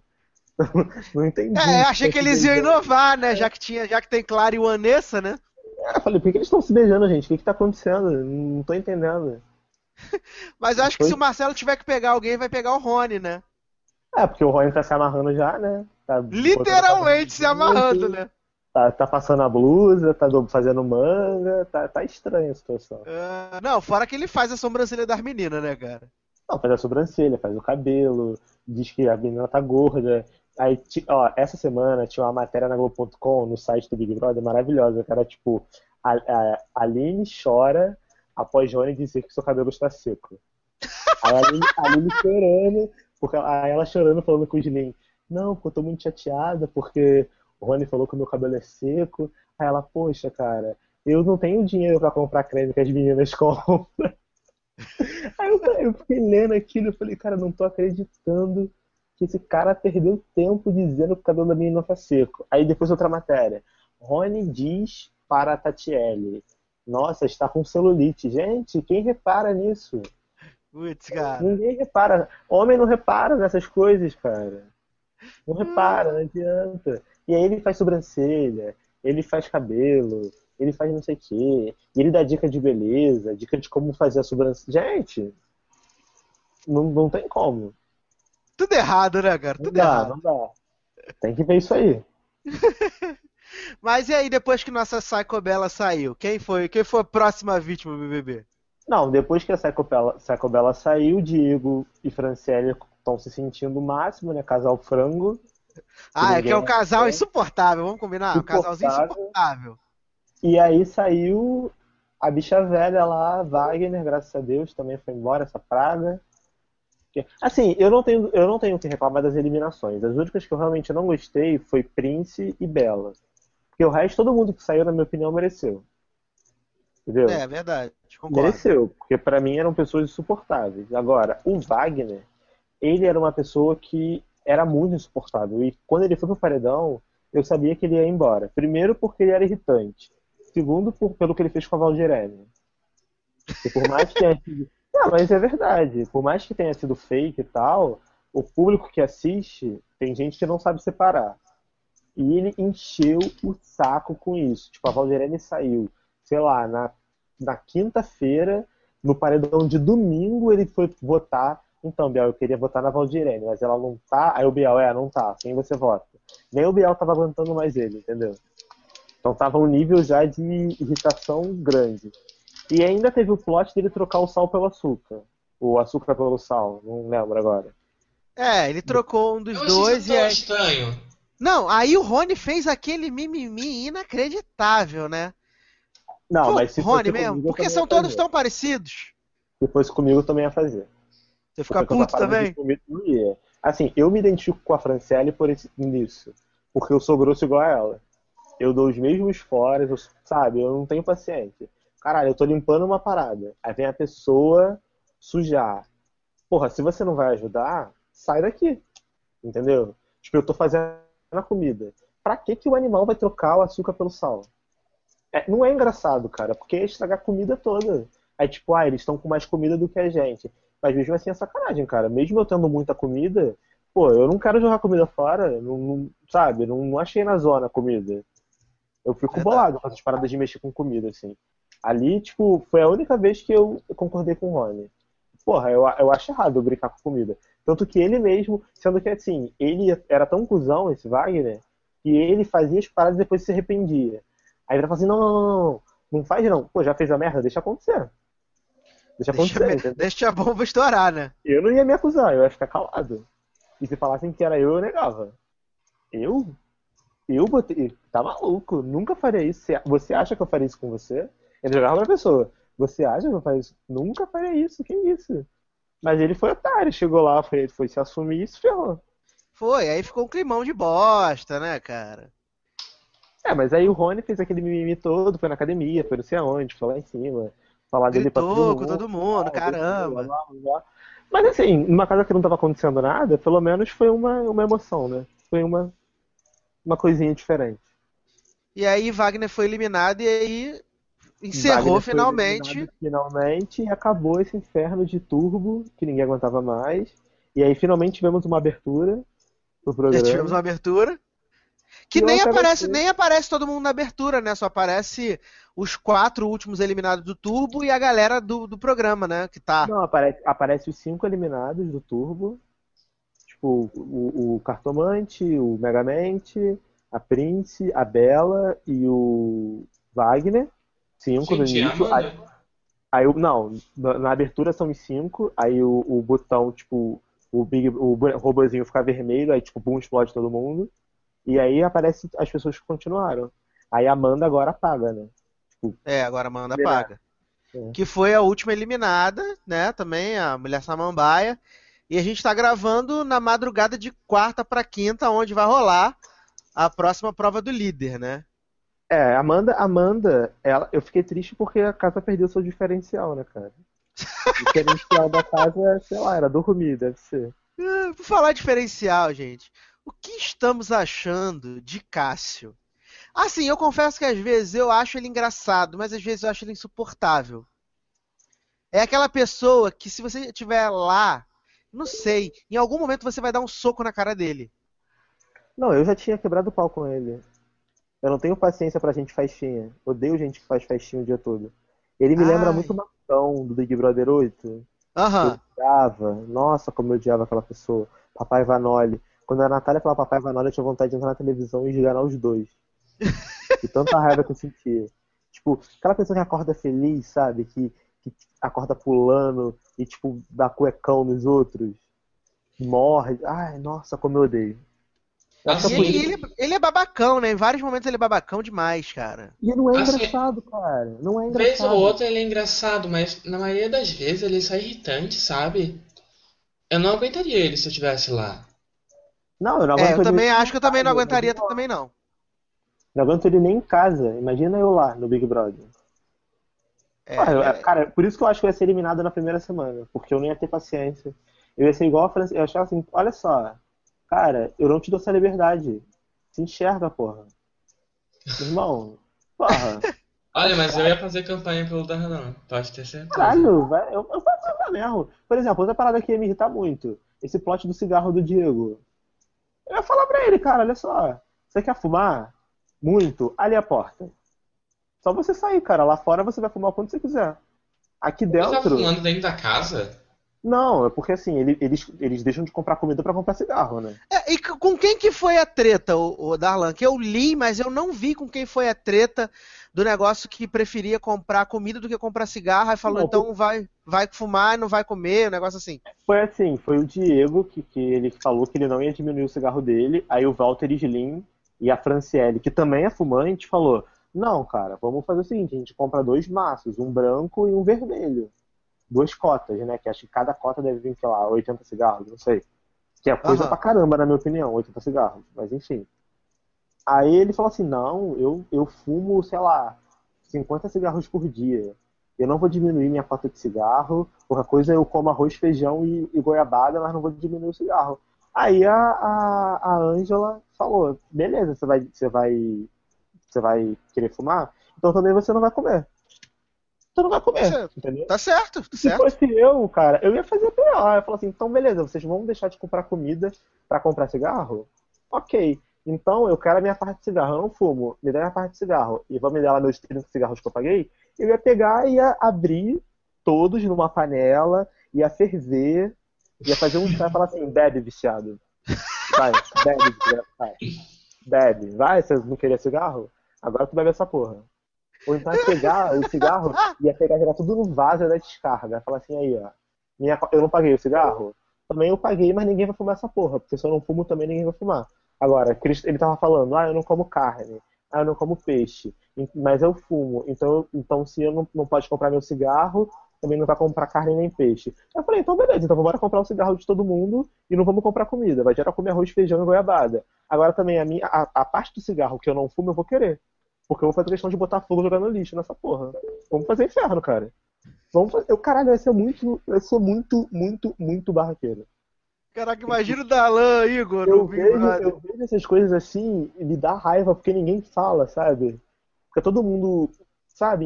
Não entendi. É, achei que eles iam inovar, né? Já que, tinha, já que tem Clara e o Anessa, né? É, eu falei, por que eles estão se beijando, gente? O que que tá acontecendo? Não tô entendendo. Mas eu acho que se o Marcelo tiver que pegar alguém, vai pegar o Rony, né? É, porque o Rony tá se amarrando já, né? Tá Literalmente se amarrando, né? Tá, tá passando a blusa, tá do- fazendo manga, tá, tá estranha a situação. Ah, não, fora que ele faz a sobrancelha das meninas, né, cara? Não, faz a sobrancelha, faz o cabelo, diz que a menina tá gorda. Aí, ó, essa semana tinha uma matéria na Globo.com, no site do Big Brother, maravilhosa, que era tipo, a, a, Aline chora após Johnny dizer que seu cabelo está seco. Aí a Aline, a Aline chorando, porque aí ela chorando, falando com o Gilin, não, porque eu tô muito chateada, porque o Rony falou que o meu cabelo é seco. Aí ela, poxa, cara, eu não tenho dinheiro pra comprar creme que as meninas compram. Aí eu, eu fiquei lendo aquilo e falei, cara, não tô acreditando que esse cara perdeu tempo dizendo que o cabelo da menina tá seco. Aí depois outra matéria. Rony diz para a Tatiele, nossa, está com celulite. Gente, quem repara nisso? Putz, cara. Ninguém repara. Homem não repara nessas coisas, cara. Não repara, não adianta. E aí ele faz sobrancelha, ele faz cabelo, ele faz não sei o quê. E ele dá dica de beleza, dica de como fazer a sobrancelha. Gente, não, não tem como. Tudo errado, né, cara? Não Tudo dá, errado. não dá. Tem que ver isso aí. Mas e aí, depois que nossa Psycho Bella saiu, quem foi, quem foi a próxima vítima do BBB? Não, depois que a Psycho Bella saiu, Diego e Franciele estão se sentindo o máximo, né? Casal frango. Ah, é que é um casal aguenta. insuportável, vamos combinar? Um casalzinho Insuportável. E aí saiu a bicha velha lá, Wagner, graças a Deus, também foi embora essa praga. Assim, eu não tenho, eu não tenho o que reclamar das eliminações. As únicas que eu realmente não gostei foi Prince e Bela. Porque o resto, todo mundo que saiu, na minha opinião, mereceu. Entendeu? É, verdade, concordo. Mereceu, porque pra mim eram pessoas insuportáveis. Agora, o Wagner, ele era uma pessoa que era muito insuportável. E quando ele foi pro paredão, eu sabia que ele ia embora. Primeiro, porque ele era irritante. Segundo, por- pelo que ele fez com a Valdirene. E por mais que tenha sido. Não, mas é verdade. Por mais que tenha sido fake e tal, o público que assiste tem gente que não sabe separar. E ele encheu o saco com isso. Tipo, a Valdirene saiu, sei lá, na, na quinta-feira, no paredão de domingo, ele foi votar. Então, Biel, eu queria votar na Valdirene, mas ela não tá. Aí o Biel, é, não tá. Quem você vota? Nem o Biel tava aguentando mais ele, entendeu? Então tava um nível já de irritação grande. E ainda teve o plot dele trocar o sal pelo açúcar. O açúcar pelo sal, não lembro agora. É, ele trocou um dos Eu dois e aí... estranho. Não, aí o Rony fez aquele mimimi inacreditável, Não, Pô, mas se Rony fosse mesmo, comigo, porque são todos tão parecidos. Se fosse comigo, também ia fazer. Você fica puto também? ia. Assim, eu me identifico com a Franciele por esse, nisso. Porque eu sou grosso igual a ela. Eu dou os mesmos foras, eu- sabe? Eu não tenho paciência. Caralho, eu tô limpando uma parada. Aí vem a pessoa sujar. porra, se você não vai ajudar, sai daqui. Entendeu? Tipo, eu tô fazendo a comida. Pra que, que o animal vai trocar o açúcar pelo sal? É, não é engraçado, cara, porque é estragar a comida toda. Aí, tipo, ah, eles estão com mais comida do que a gente. Mas mesmo assim é sacanagem, cara. Mesmo eu tendo muita comida, pô, eu não quero jogar comida fora, não, não- sabe? Não, não achei na zona comida. Eu fico Verdade. bolado com essas paradas de mexer com comida, assim. Ali, tipo, foi a única vez que eu concordei com o Rony. Porra, eu, eu acho errado eu brincar com comida. Tanto que ele mesmo, sendo que assim, ele era tão cuzão, esse Wagner, que ele fazia as paradas e depois se arrependia. Aí ele falava assim, não, não, não, não, não faz não. Pô, já fez a merda, deixa acontecer. Deixa Deixa, acontecer, entendeu? deixa a bomba estourar, né? Eu não ia me acusar, eu ia ficar calado. E se falassem que era eu, eu negava. Eu? Eu botei. Tá maluco, nunca faria isso. Você- Você acha que eu faria isso com você? Ele jogava pra pessoa. Você acha que eu faria isso? Nunca faria isso, que isso? Mas ele foi otário, chegou lá, foi, foi se assumir e se ferrou. Foi, aí ficou um climão de bosta, né, cara? É, mas aí o Rony fez aquele mimimi todo, foi na academia, foi não sei aonde, foi lá em cima, falar dele pra todo com mundo. todo mundo, caramba. Mas assim, numa casa que não tava acontecendo nada, pelo menos foi uma, uma emoção, né? Foi uma, uma coisinha diferente. E aí Wagner foi eliminado e aí encerrou Wagner finalmente. Finalmente, e acabou esse inferno de turbo, que ninguém aguentava mais. E aí finalmente tivemos uma abertura pro Já programa. tivemos uma abertura. Que nem aparece, nem aparece todo mundo na abertura, né? Só aparece os quatro últimos eliminados do Turbo e a galera do, do programa, né? Que tá. Não, aparece, aparece os cinco eliminados do Turbo. Tipo, o, o Cartomante, o Megamente, a Prince, a Bela e o Wagner. Cinco no Gente, é início. Amanda. Aí, aí o- não, na, na abertura são os cinco, aí o, o botão, tipo, o, big, o robozinho fica vermelho, aí tipo, bum, explode todo mundo. E aí aparece as pessoas que continuaram. Aí a Amanda agora apaga, né? É, agora manda Liberado. paga. É. Que foi a última eliminada, né? Também a Mulher Samambaia. E a gente tá gravando na madrugada de quarta pra quinta, onde vai rolar a próxima prova do líder, né? É, Amanda, Amanda, ela, eu fiquei triste porque a casa perdeu seu diferencial, né, cara? O diferencial da casa, sei lá, era dormir, deve ser. Ah, Por falar diferencial, gente, o que estamos achando de Cássio? Assim, eu confesso que às vezes eu acho ele engraçado, mas às vezes eu acho ele insuportável. É aquela pessoa que se você estiver lá, não sei, em algum momento você vai dar um soco na cara dele. Não, eu já tinha quebrado o pau com ele. Eu não tenho paciência pra gente festinha. Odeio gente que faz festinha o dia todo. Ele me lembra Ai. muito o Marcão do Big Brother 8. Aham. Eu odiava. Nossa, como eu odiava aquela pessoa. Papai Vanoli. Quando a Natália falava Papai Vanoli, eu tinha vontade de entrar na televisão e esganar os dois. De tanta raiva que eu sentia. Tipo, aquela pessoa que acorda feliz, sabe? Que, que acorda pulando e, tipo, dá cuecão nos outros. Morre. Ai, nossa, como eu odeio. Eu acho que E por ele, ele- ele é babacão, né? Em vários momentos ele é babacão demais, cara. E não é Assim, engraçado, cara. Não é Vez engraçado. ou outra ele é engraçado, mas na maioria das vezes ele é só irritante, sabe? Eu não aguentaria ele se eu estivesse lá. Não, eu não É, aguento eu ele também acho que eu também não aguentaria também não. Não aguento ele nem em casa. Imagina eu lá no Big Brother. É, eu- é- Cara, por isso que eu acho que eu ia ser eliminado na primeira semana. Porque eu não ia ter paciência. Eu ia ser igual a Francisco. Eu achava assim, olha só. Cara, eu não te dou essa liberdade. Se enxerga, porra. Irmão, porra. Olha, mas eu ia fazer campanha pelo Darlan, pode ter certeza. Caralho, vai, eu, eu faço mesmo. Por exemplo, outra parada que ia me irritar muito. Esse plot do cigarro do Diego. Eu ia falar pra ele, cara, olha só. Você quer fumar? Muito? Ali é a porta. Só você sair, cara. Lá fora você vai fumar o quanto você quiser. Aqui Você tá dentro. fumando dentro da casa? Não, é porque assim, ele- eles, eles deixam de comprar comida pra comprar cigarro, né? É, e com quem que foi a treta, o, o Darlan? Que eu li, mas eu não vi com quem foi a treta do negócio que preferia comprar comida do que comprar cigarro. Aí falou, Não, então vai, vai fumar e não vai comer, um negócio assim. Foi assim, foi o Diego que, que ele falou que ele não ia diminuir o cigarro dele, aí o Walter Slim e a Franciele, que também é fumante, falou, não, cara, vamos fazer o seguinte, a gente compra dois maços, um branco e um vermelho. Duas cotas, né? Que acho que cada cota deve vir, sei lá, 80 cigarros, não sei. Que é coisa Aham. pra caramba, na minha opinião, 80 cigarros, mas enfim. Aí ele falou assim, não, eu, eu fumo, sei lá, 50 cigarros por dia. eu não vou diminuir minha cota de cigarro, qualquer coisa eu como arroz, feijão e, e goiabada, mas não vou diminuir o cigarro. Aí a, a, a Angela falou, beleza, você vai, você vai. Você vai querer fumar? Então também você não vai comer. Você não vai comer, Tá certo. entendeu? Tá certo, tá Se certo. fosse eu, cara, eu ia fazer pior. Eu ia falar assim, então beleza, vocês vão deixar de comprar comida pra comprar cigarro? Ok. Então eu quero a minha parte de cigarro, eu não fumo, me dá a minha parte de cigarro e vão me dar lá meus 30 cigarros que eu paguei, eu ia pegar e ia abrir todos numa panela, ia ferver, ia fazer um chá e falar assim, bebe, viciado. Vai, bebe, vai. Bebe, vai, você não queria cigarro? Agora tu bebe essa porra. Ou então ia pegar o cigarro, ia pegar jogar tudo no vaso da descarga. Falar assim, aí, ó. Minha, eu não paguei o cigarro? Também eu paguei, mas ninguém vai fumar essa porra. Porque se eu não fumo, também ninguém vai fumar. Agora, ele tava falando, ah, eu não como carne. Ah, eu não como peixe. Mas eu fumo. Então, então se eu não, não pode comprar meu cigarro, também não vai comprar carne nem peixe. Eu falei, então beleza, então vamos comprar o cigarro de todo mundo e não vamos comprar comida. Vai gerar comer arroz, feijão e goiabada. Agora também a, minha, a, a parte do cigarro que eu não fumo, eu vou querer. Porque eu vou fazer questão de botar fogo jogar no lixo nessa porra. Vamos fazer inferno, cara. Vamos fazer. Eu, caralho, vai ser muito. Vai ser muito, muito, muito barraqueiro. Caraca, imagina o Dalan, Igor, Eu no Big vejo, Brother. eu vejo essas coisas assim e me dá raiva porque ninguém fala, sabe? Porque todo mundo, sabe?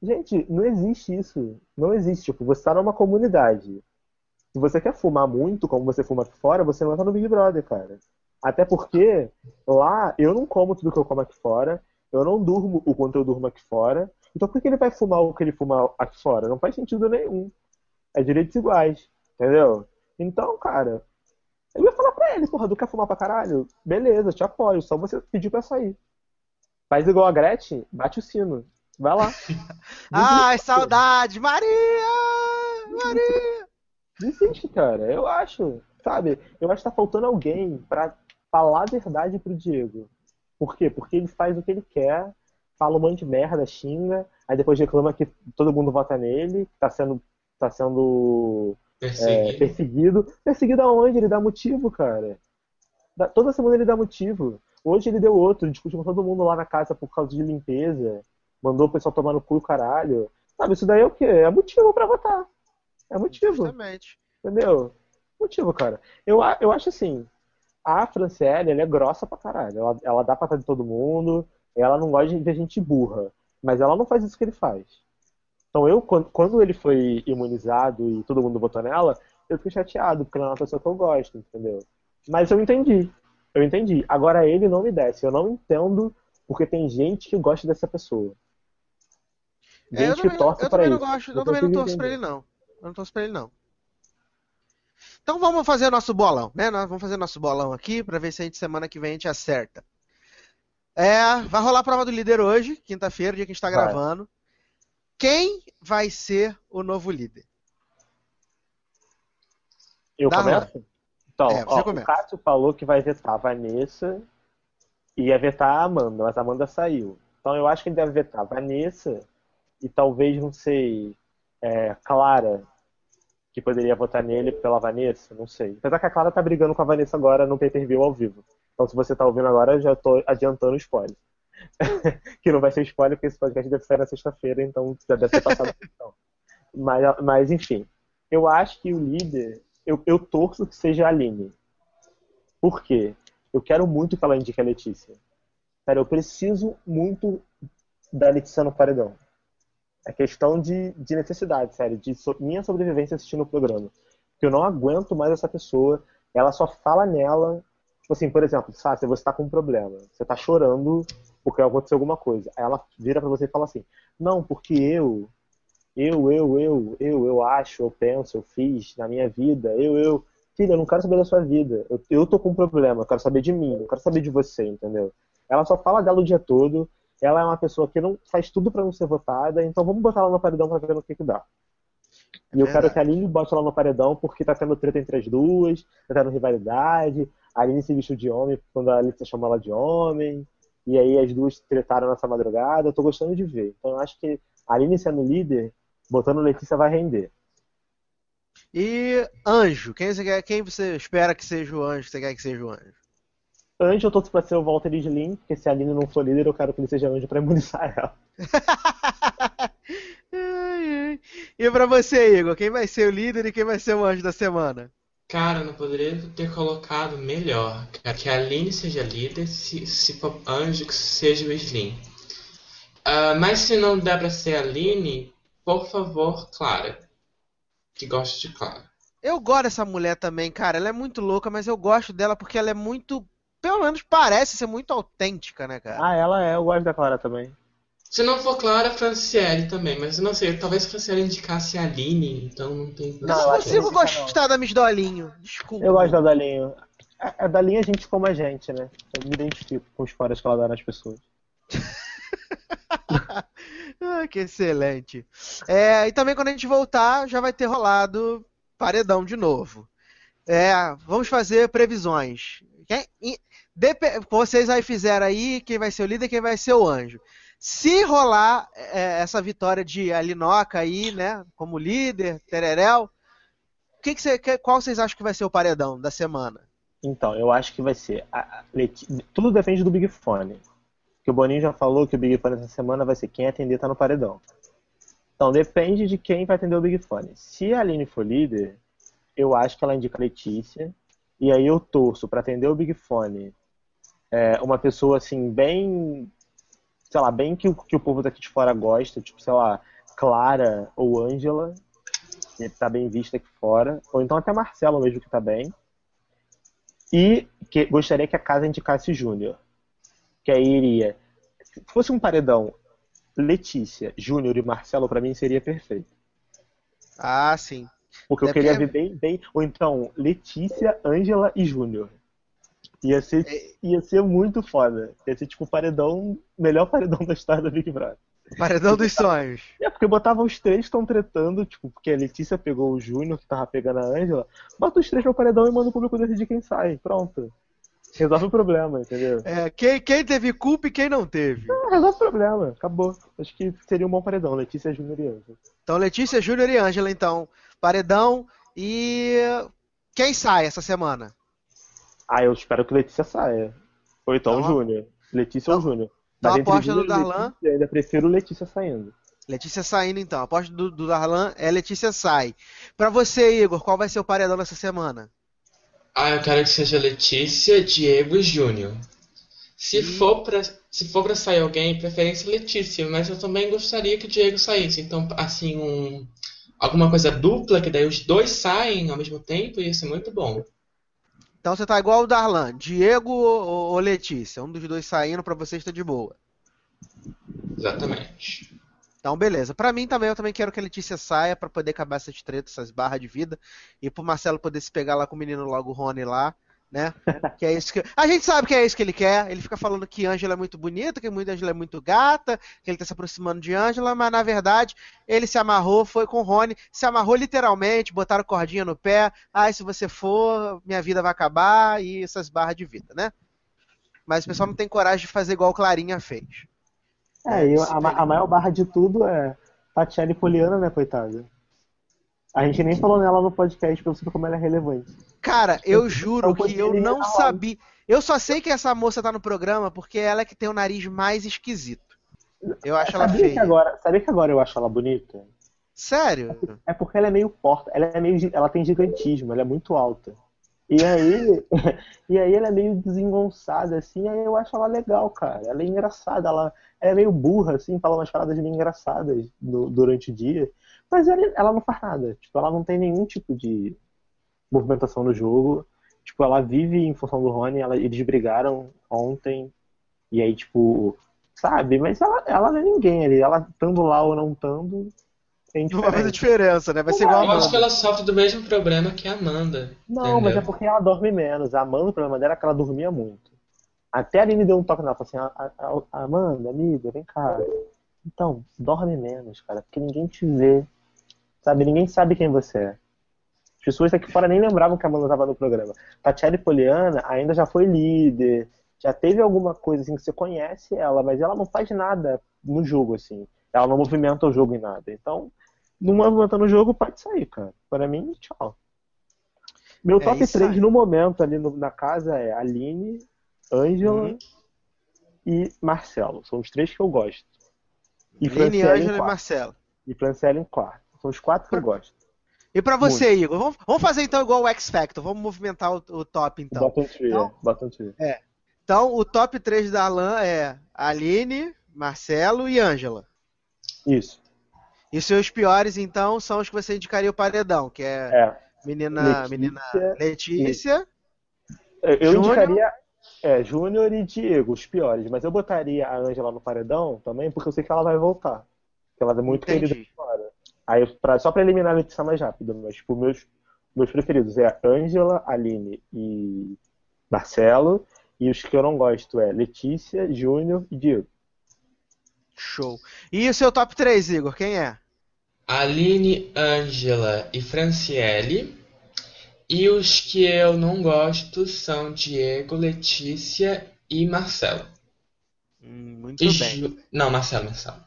Gente, não existe isso. Não existe. Tipo, você tá numa comunidade. Se você quer fumar muito, como você fuma aqui fora, você não tá no Big Brother, cara. Até porque lá eu não como tudo que eu como aqui fora, eu não durmo o quanto eu durmo aqui fora. Então por que ele vai fumar o que ele fuma aqui fora? Não faz sentido nenhum. É direitos iguais, entendeu? Então, cara, eu ia falar pra ele, porra, tu quer fumar pra caralho? Beleza, te apoio, só você pedir pra sair. Faz igual a Gretchen, bate o sino. Vai lá. Ai, saudade, Maria! Maria! Desiste, cara. Eu acho, sabe? Eu acho que tá faltando alguém pra falar a verdade pro Diego. Por quê? Porque ele faz o que ele quer, fala um monte de merda, xinga, aí depois reclama que todo mundo vota nele, que tá sendo, tá sendo é, Perseguido. perseguido. Perseguido aonde? Ele dá motivo, cara. Dá- toda semana ele dá motivo. Hoje ele deu outro, discutiu com todo mundo lá na casa por causa de limpeza. Mandou o pessoal tomar no cu o caralho. Sabe, isso daí é o quê? É motivo pra votar. É motivo. Justamente. Entendeu? Motivo, cara. Eu, eu acho assim, a Franciele, ela é grossa pra caralho. Ela, ela dá patada de todo mundo, ela não gosta de ver gente burra. Mas ela não faz isso que ele faz. Então eu, quando, ele foi imunizado e todo mundo votou nela, eu fiquei chateado, porque ela é uma pessoa que eu gosto, entendeu? Mas eu entendi. Eu entendi. Agora ele não me desce. Eu não entendo porque tem gente que gosta dessa pessoa. É, eu Gente que também, torce eu pra não gosto, eu Não também não torço pra ele, não. Eu não torço pra ele, não. Então vamos fazer nosso bolão, né? Nós vamos fazer nosso bolão aqui pra ver se a gente semana que vem a gente acerta. É, vai rolar a prova do líder hoje, quinta-feira, dia que a gente tá Vai. gravando. Quem vai ser o novo líder? Eu Dá, começo? Então, É, ó, o Cássio falou que vai vetar a Vanessa e ia vetar a Amanda, mas a Amanda saiu. Então eu acho que ele deve vetar a Vanessa e talvez, não sei, é, Clara, que poderia votar nele pela Vanessa, não sei. Apesar que a Clara tá brigando com a Vanessa agora no pay-per-view ao vivo. Então se você tá ouvindo agora, eu já tô adiantando o spoiler. que não vai ser spoiler, porque esse podcast deve sair na sexta-feira, então já deve ter passado a questão. Mas, mas enfim, eu acho que o líder, eu, eu torço que seja a Aline. Por quê? Eu quero muito que ela indique a Letícia. Cara, eu preciso muito da Letícia no paredão. É questão de, de necessidade, sério, de so- minha sobrevivência assistindo o programa. Porque eu não aguento mais essa pessoa. Ela só fala nela. Tipo assim, por exemplo, Sácia, você tá com um problema. Você tá chorando porque aconteceu alguma coisa. Aí ela vira pra você e fala assim: Não, porque eu, eu, eu, eu, eu, eu acho, eu penso, eu fiz na minha vida, eu, eu. Filha, eu não quero saber da sua vida. Eu, eu tô com um problema, eu quero saber de mim, eu quero saber de você, entendeu? Ela só fala dela o dia todo. Ela é uma pessoa que não faz tudo pra não ser votada, então vamos botar ela no paredão pra ver no que, que dá. E eu quero Verdade. que a Aline bote ela no paredão porque tá tendo treta entre as duas, tá tendo rivalidade. A Aline se vestiu de homem quando a Alicia chamou ela de homem. E aí as duas tretaram nessa madrugada. Eu tô gostando de ver. Então eu acho que a Aline sendo líder, botando Letícia vai render. E Anjo, quem você, quer, quem você espera que seja o anjo? Você quer que seja o anjo? Anjo eu torço pra ser o Walter Slim, porque se a Aline não for líder, eu quero que ele seja anjo pra imunizar ela. E pra você, Igor, quem vai ser o líder e quem vai ser o anjo da semana? Cara, não poderia ter colocado melhor. Que a Aline seja líder, se, se for anjo, que seja o Slim. Ah, mas se não der pra ser a Aline, por favor, Clara. Que gosto de Clara. Eu gosto dessa mulher também, cara. Ela é muito louca, mas eu gosto dela porque ela é muito. Pelo menos parece ser muito autêntica, né, cara? Ah, ela é, eu gosto da Clara também. Se não for Clara, Franciele também. Mas eu não sei, talvez Franciele indicasse a Aline, então não tem. Eu Não, eu consigo gostar da Miss Dolinho. Desculpa. Eu gosto da Dalinho. A, a Dalinho é gente como a gente, né? Eu me identifico com os foras que ela dá nas pessoas. Ah, que excelente. É, e também quando a gente voltar, já vai ter rolado paredão de novo. É, vamos fazer previsões. Quem- vocês aí fizeram aí quem vai ser o líder e quem vai ser o anjo. Se rolar é, essa vitória de Alinoca aí, né, como líder, Tererel, que que cê- qual vocês acham que vai ser o paredão da semana? Então, eu acho que vai ser. a- a Tudo depende do Big Fone. Que o Boninho já falou que o Big Fone essa semana vai ser quem atender tá no paredão. Então depende de quem vai atender o Big Fone. Se a Aline for líder, eu acho que ela indica a Letícia. E aí eu torço pra atender o Big Fone é, uma pessoa assim, bem. Sei lá, bem que o, que o povo daqui de fora gosta, tipo, sei lá, Clara ou Ângela, que tá bem vista aqui fora. Ou então até Marcelo mesmo que tá bem. E que gostaria que a casa indicasse Júnior. Que aí iria. Se fosse um paredão Letícia, Júnior e Marcelo, pra mim seria perfeito. Ah, sim. Porque eu É queria ver bem, bem. Ou então, Letícia, Ângela e Júnior. Ia ser, É. ia ser muito foda. Ia ser tipo o paredão. Melhor paredão da história do Big Brother. Paredão dos sonhos. É, porque botava os três que estão tretando, tipo, porque a Letícia pegou o Júnior, que tava pegando a Ângela, bota os três no paredão e manda o público decidir quem sai. Pronto. Resolve o problema, entendeu? É, quem, quem teve culpa e quem não teve. Ah, resolve o problema. Acabou. Acho que seria um bom paredão, Letícia, Júnior e Ângela. Então, Letícia, Júnior e Ângela, então. Paredão e. Quem sai essa semana? Ah, eu espero que Letícia saia. Ou então Então, Júnior. Letícia ou Júnior. então Mas entre aposta Júnior e Darlan? Letícia, Eu ainda prefiro Letícia saindo. Letícia saindo, então. A aposta do, do Darlan é Letícia sai. Pra você, Igor, qual vai ser o paredão dessa semana? Ah, eu quero que seja Letícia, Diego e Júnior. Se E- for pra, se for pra sair alguém, preferência Letícia, mas eu também gostaria que o Diego saísse. Então, assim, um, alguma coisa dupla, que daí os dois saem ao mesmo tempo, ia ser muito bom. Então você tá igual o Darlan. Diego ou, ou Letícia? Um dos dois saindo pra você está de boa. Exatamente. Então, beleza. Pra mim também, eu também quero que a Letícia saia pra poder acabar essas tretas, essas barras de vida. E pro Marcelo poder se pegar lá com o menino logo, o Rony lá, né? Que é isso que... A gente sabe que é isso que ele quer. Ele fica falando que Ângela é muito bonita, que Ângela é muito gata, que ele tá se aproximando de Ângela, mas na verdade ele se amarrou, foi com o Rony, se amarrou literalmente, botaram cordinha no pé. Ai, se você for, minha vida vai acabar e essas barras de vida, né? Mas o pessoal não tem coragem de fazer igual o Clarinha fez. É, e Isso a, a maior barra de tudo é Tatiana Poliana, né, coitada? A gente nem falou nela no podcast pra você ver como ela é relevante. Cara, eu juro que eu não sabia. Eu só sei que essa moça tá no programa porque ela é que tem o nariz mais esquisito. Eu acho ela sabia que, feia. agora, sabia que agora eu acho ela bonita? Sério? É porque ela é meio porta, ela é meio, ela tem gigantismo, ela é muito alta. E aí, e aí ela é meio desengonçada, assim, aí eu acho ela legal, cara. Ela é engraçada, ela, ela é meio burra, assim, fala umas paradas meio engraçadas no- durante o dia. Mas ela, ela não faz nada. Tipo, ela não tem nenhum tipo de movimentação no jogo. Tipo, ela vive em função do Rony, ela- eles brigaram ontem. E aí, tipo, sabe? Mas ela, ela não é ninguém ali. Ela estando lá ou não estando, tem Não vai fazer diferença. né? Vai ser igual a Eu acho que Amanda. ela sofre do mesmo problema que a Amanda. Não, mas é entendeu? porque ela dorme menos. A Amanda, o problema dela é que ela dormia muito. Até a Aline deu um toque nela, falou assim, "A- a- a- Amanda, amiga, vem cá. Então, dorme menos, cara, porque ninguém te vê. Sabe, ninguém sabe quem você é. As pessoas daqui fora nem lembravam que a Amanda estava no programa. Tatiana Poliana ainda já foi líder, já teve alguma coisa assim que você conhece ela, mas ela não faz nada no jogo, assim. Ela não movimenta o jogo em nada. Então, não movimentando o jogo, pode sair, cara. Para mim, tchau. Meu É top isso 3 aí. no momento ali no- na casa é Aline, Ângela Uhum. e Marcelo. São os três que eu gosto. E Aline, Ângela e. Marcelo. E Franciele em quarto. São os quatro que eu gosto. E pra você, Igor? Vamos, vamos fazer então igual o X Factor. Vamos movimentar o, o top então. Bottom three, Então- é. Bottom three. Então, o top 3 da Alan é Aline, Marcelo e Ângela. Isso. E seus piores, então, são os que você indicaria o paredão, que é, É. menina Letícia menina Letícia. Eu eu Júnior? indicaria é, Júnior e Diego, os piores, mas eu botaria a Ângela no paredão também, porque eu sei que ela vai voltar. Porque ela é muito Entendi. querida fora. Aí, pra, só pra eliminar a Letícia mais rápido, mas tipo, meus, meus preferidos é a Ângela, Aline e Marcelo. E os que eu não gosto é Letícia, Júnior e Diego. Show. E o seu top 3, Igor, quem é? Aline, Ângela e Franciele. E os que eu não gosto são Diego, Letícia e Marcelo. Hum, muito E bem. Ju- Não, Marcelo, Marcelo.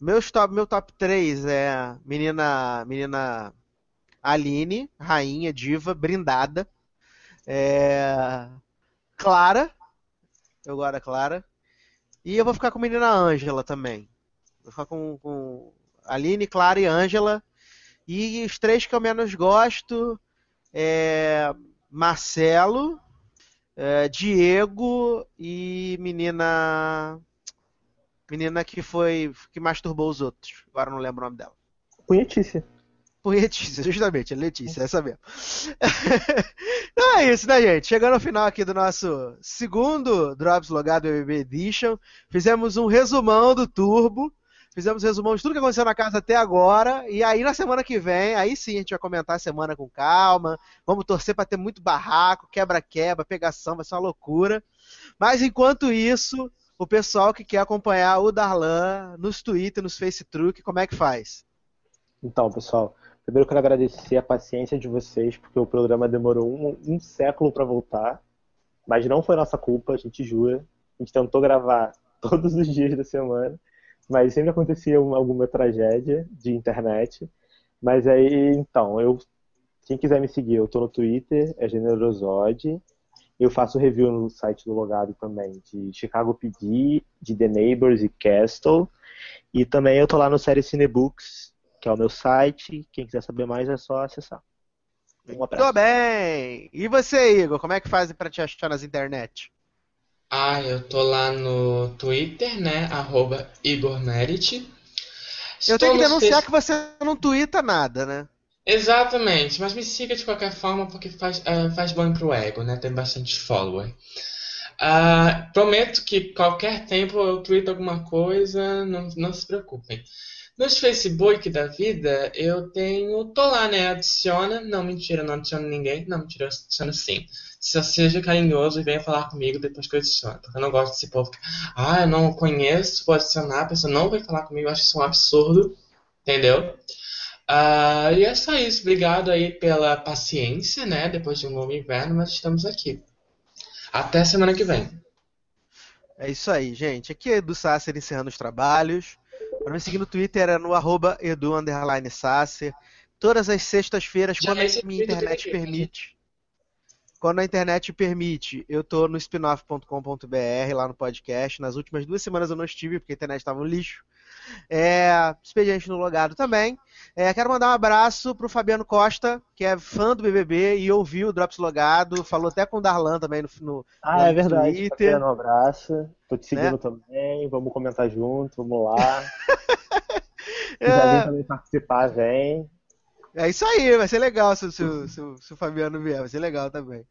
Meus top, meu top 3 é menina, menina Aline, rainha, diva, brindada. É, Clara, eu gosto da Clara. E eu vou ficar com a menina Ângela também. Vou ficar com, com Aline, Clara e Ângela. E os três que eu menos gosto é Marcelo, é, Diego e menina menina que foi que masturbou os outros. Agora não lembro o nome dela. Punhetícia. Letícia, justamente, a Letícia, essa mesmo. então é isso, né, gente? Chegando ao final aqui do nosso segundo Drops Logado BBB Edition, fizemos um resumão do Turbo, fizemos um resumão de tudo que aconteceu na casa até agora, e aí na semana que vem, aí sim a gente vai comentar a semana com calma, vamos torcer pra ter muito barraco, quebra-quebra, pegação, vai ser uma loucura. Mas enquanto isso, o pessoal que quer acompanhar o Darlan nos Twitter, nos Facebook, como é que faz? Então, pessoal, primeiro quero agradecer a paciência de vocês, porque o programa demorou um, um século para voltar, mas não foi nossa culpa, a gente jura. A gente tentou gravar todos os dias da semana, mas sempre acontecia uma- alguma tragédia de internet. Mas aí, então, eu quem quiser me seguir, eu tô no Twitter, é Generosode. Eu faço review no site do Logado também, de Chicago PD, de The Neighbors e Castle. E também eu tô lá no Série Cinebooks, que é o meu site. Quem quiser saber mais é só acessar. Um abraço. Tô bem! E você, Igor, como é que faz pra te achar nas internet? Ah, eu tô lá no Twitter, né? Arroba Igor Merit. Eu tenho que denunciar que você não twitta nada, né? Exatamente, mas me siga de qualquer forma porque faz, ah, faz bem pro ego, né? Tem bastante follower. Ah, prometo que qualquer tempo eu tweeto alguma coisa, não, não se preocupem. Nos Facebook da vida, eu tenho. tô lá, né? Adiciona. Não, mentira, não adiciono ninguém. Não, mentira, eu adiciono sim. Só seja carinhoso e venha falar comigo depois que eu adiciono. Porque eu não gosto desse povo que. Ah, eu não conheço, vou adicionar, a pessoa não vai falar comigo. Eu acho isso um absurdo. Entendeu? Ah, e é só isso. Obrigado aí pela paciência, né? Depois de um longo inverno, mas estamos aqui. Até semana que vem. É isso aí, gente. Aqui é Edu Sasser encerrando os trabalhos. Para me seguir no Twitter é no arroba edu Sasser. Todas as sextas-feiras, quando a minha internet permite. Quando a internet permite, eu tô no spinoff.com.br lá no podcast. Nas últimas duas semanas eu não estive, porque a internet estava um lixo. É, expediente no logado também. É, quero mandar um abraço pro Fabiano Costa, que é fã do BBB e ouviu o Drops Logado, falou até com o Darlan também no, no, Ah, lá é no verdade. Twitter. Fabiano, Um abraço. Tô te seguindo Né? também. Vamos comentar junto. Vamos lá. Se É. também participar, vem. É isso aí, vai ser legal se, se se se o Fabiano vier, vai ser legal também.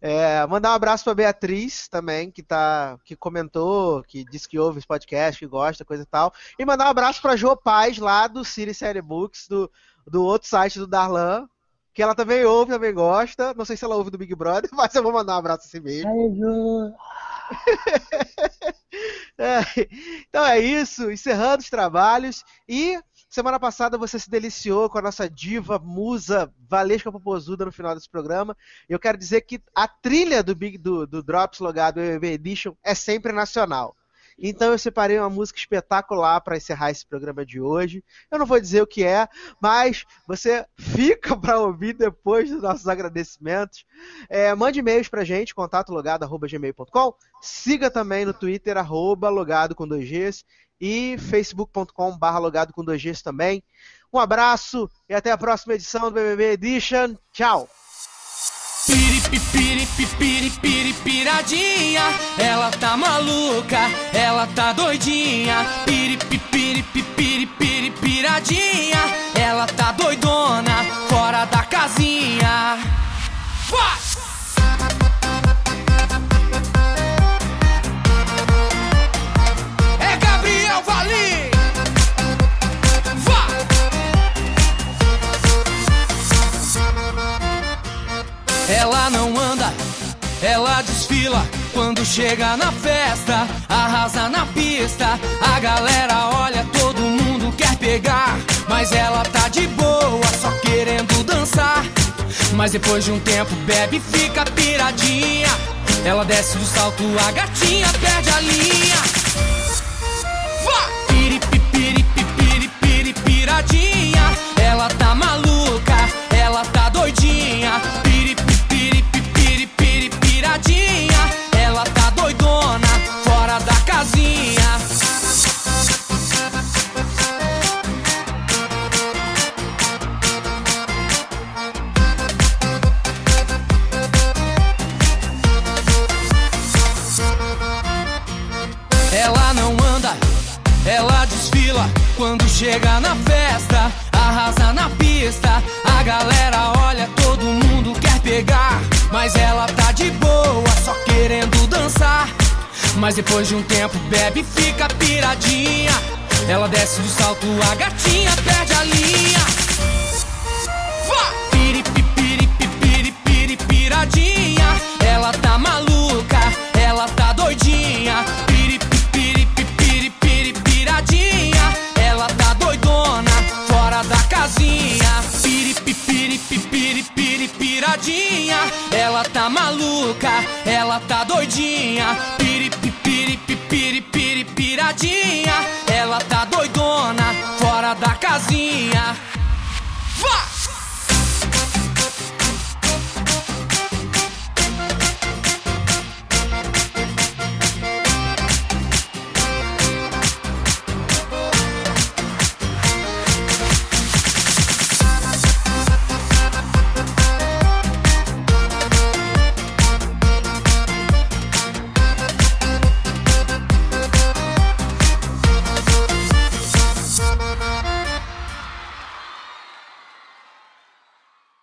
É, mandar um abraço pra Beatriz também, que tá, que comentou, que disse que ouve esse podcast, que gosta, coisa e tal. E mandar um abraço pra Jo Paz, lá do Siri Série Books, do, do outro site do Darlan, que ela também ouve, também gosta. Não sei se ela ouve do Big Brother, mas eu vou mandar um abraço assim mesmo. Ai, Ju. É, então é isso, encerrando os trabalhos. E semana passada você se deliciou com a nossa diva, musa, Valesca Popozuda no final desse programa. Eu quero dizer que a trilha do Big do, do Drops Logado BBB Edition é sempre nacional. Então eu separei uma música espetacular para encerrar esse programa de hoje. Eu não vou dizer o que é, mas você fica para ouvir depois dos nossos agradecimentos. É, mande e-mails pra gente, contatologado.gmail.com. Siga também no Twitter, arroba logado com dois Gs. E facebook.com logado com dois Gs também. Um abraço e até a próxima edição do BBB Edition. Tchau! Piripiradinha, ela tá maluca, ela tá doidinha. Piripiradinha, ela tá doidona, fora da casinha. Vai! Ela não anda, ela desfila. Quando chega na festa, arrasa na pista. A galera olha, todo mundo quer pegar. Mas ela tá de boa, só querendo dançar. Mas depois de um tempo, bebe e fica piradinha. Ela desce do salto, a gatinha perde a linha. Depois de um tempo, bebe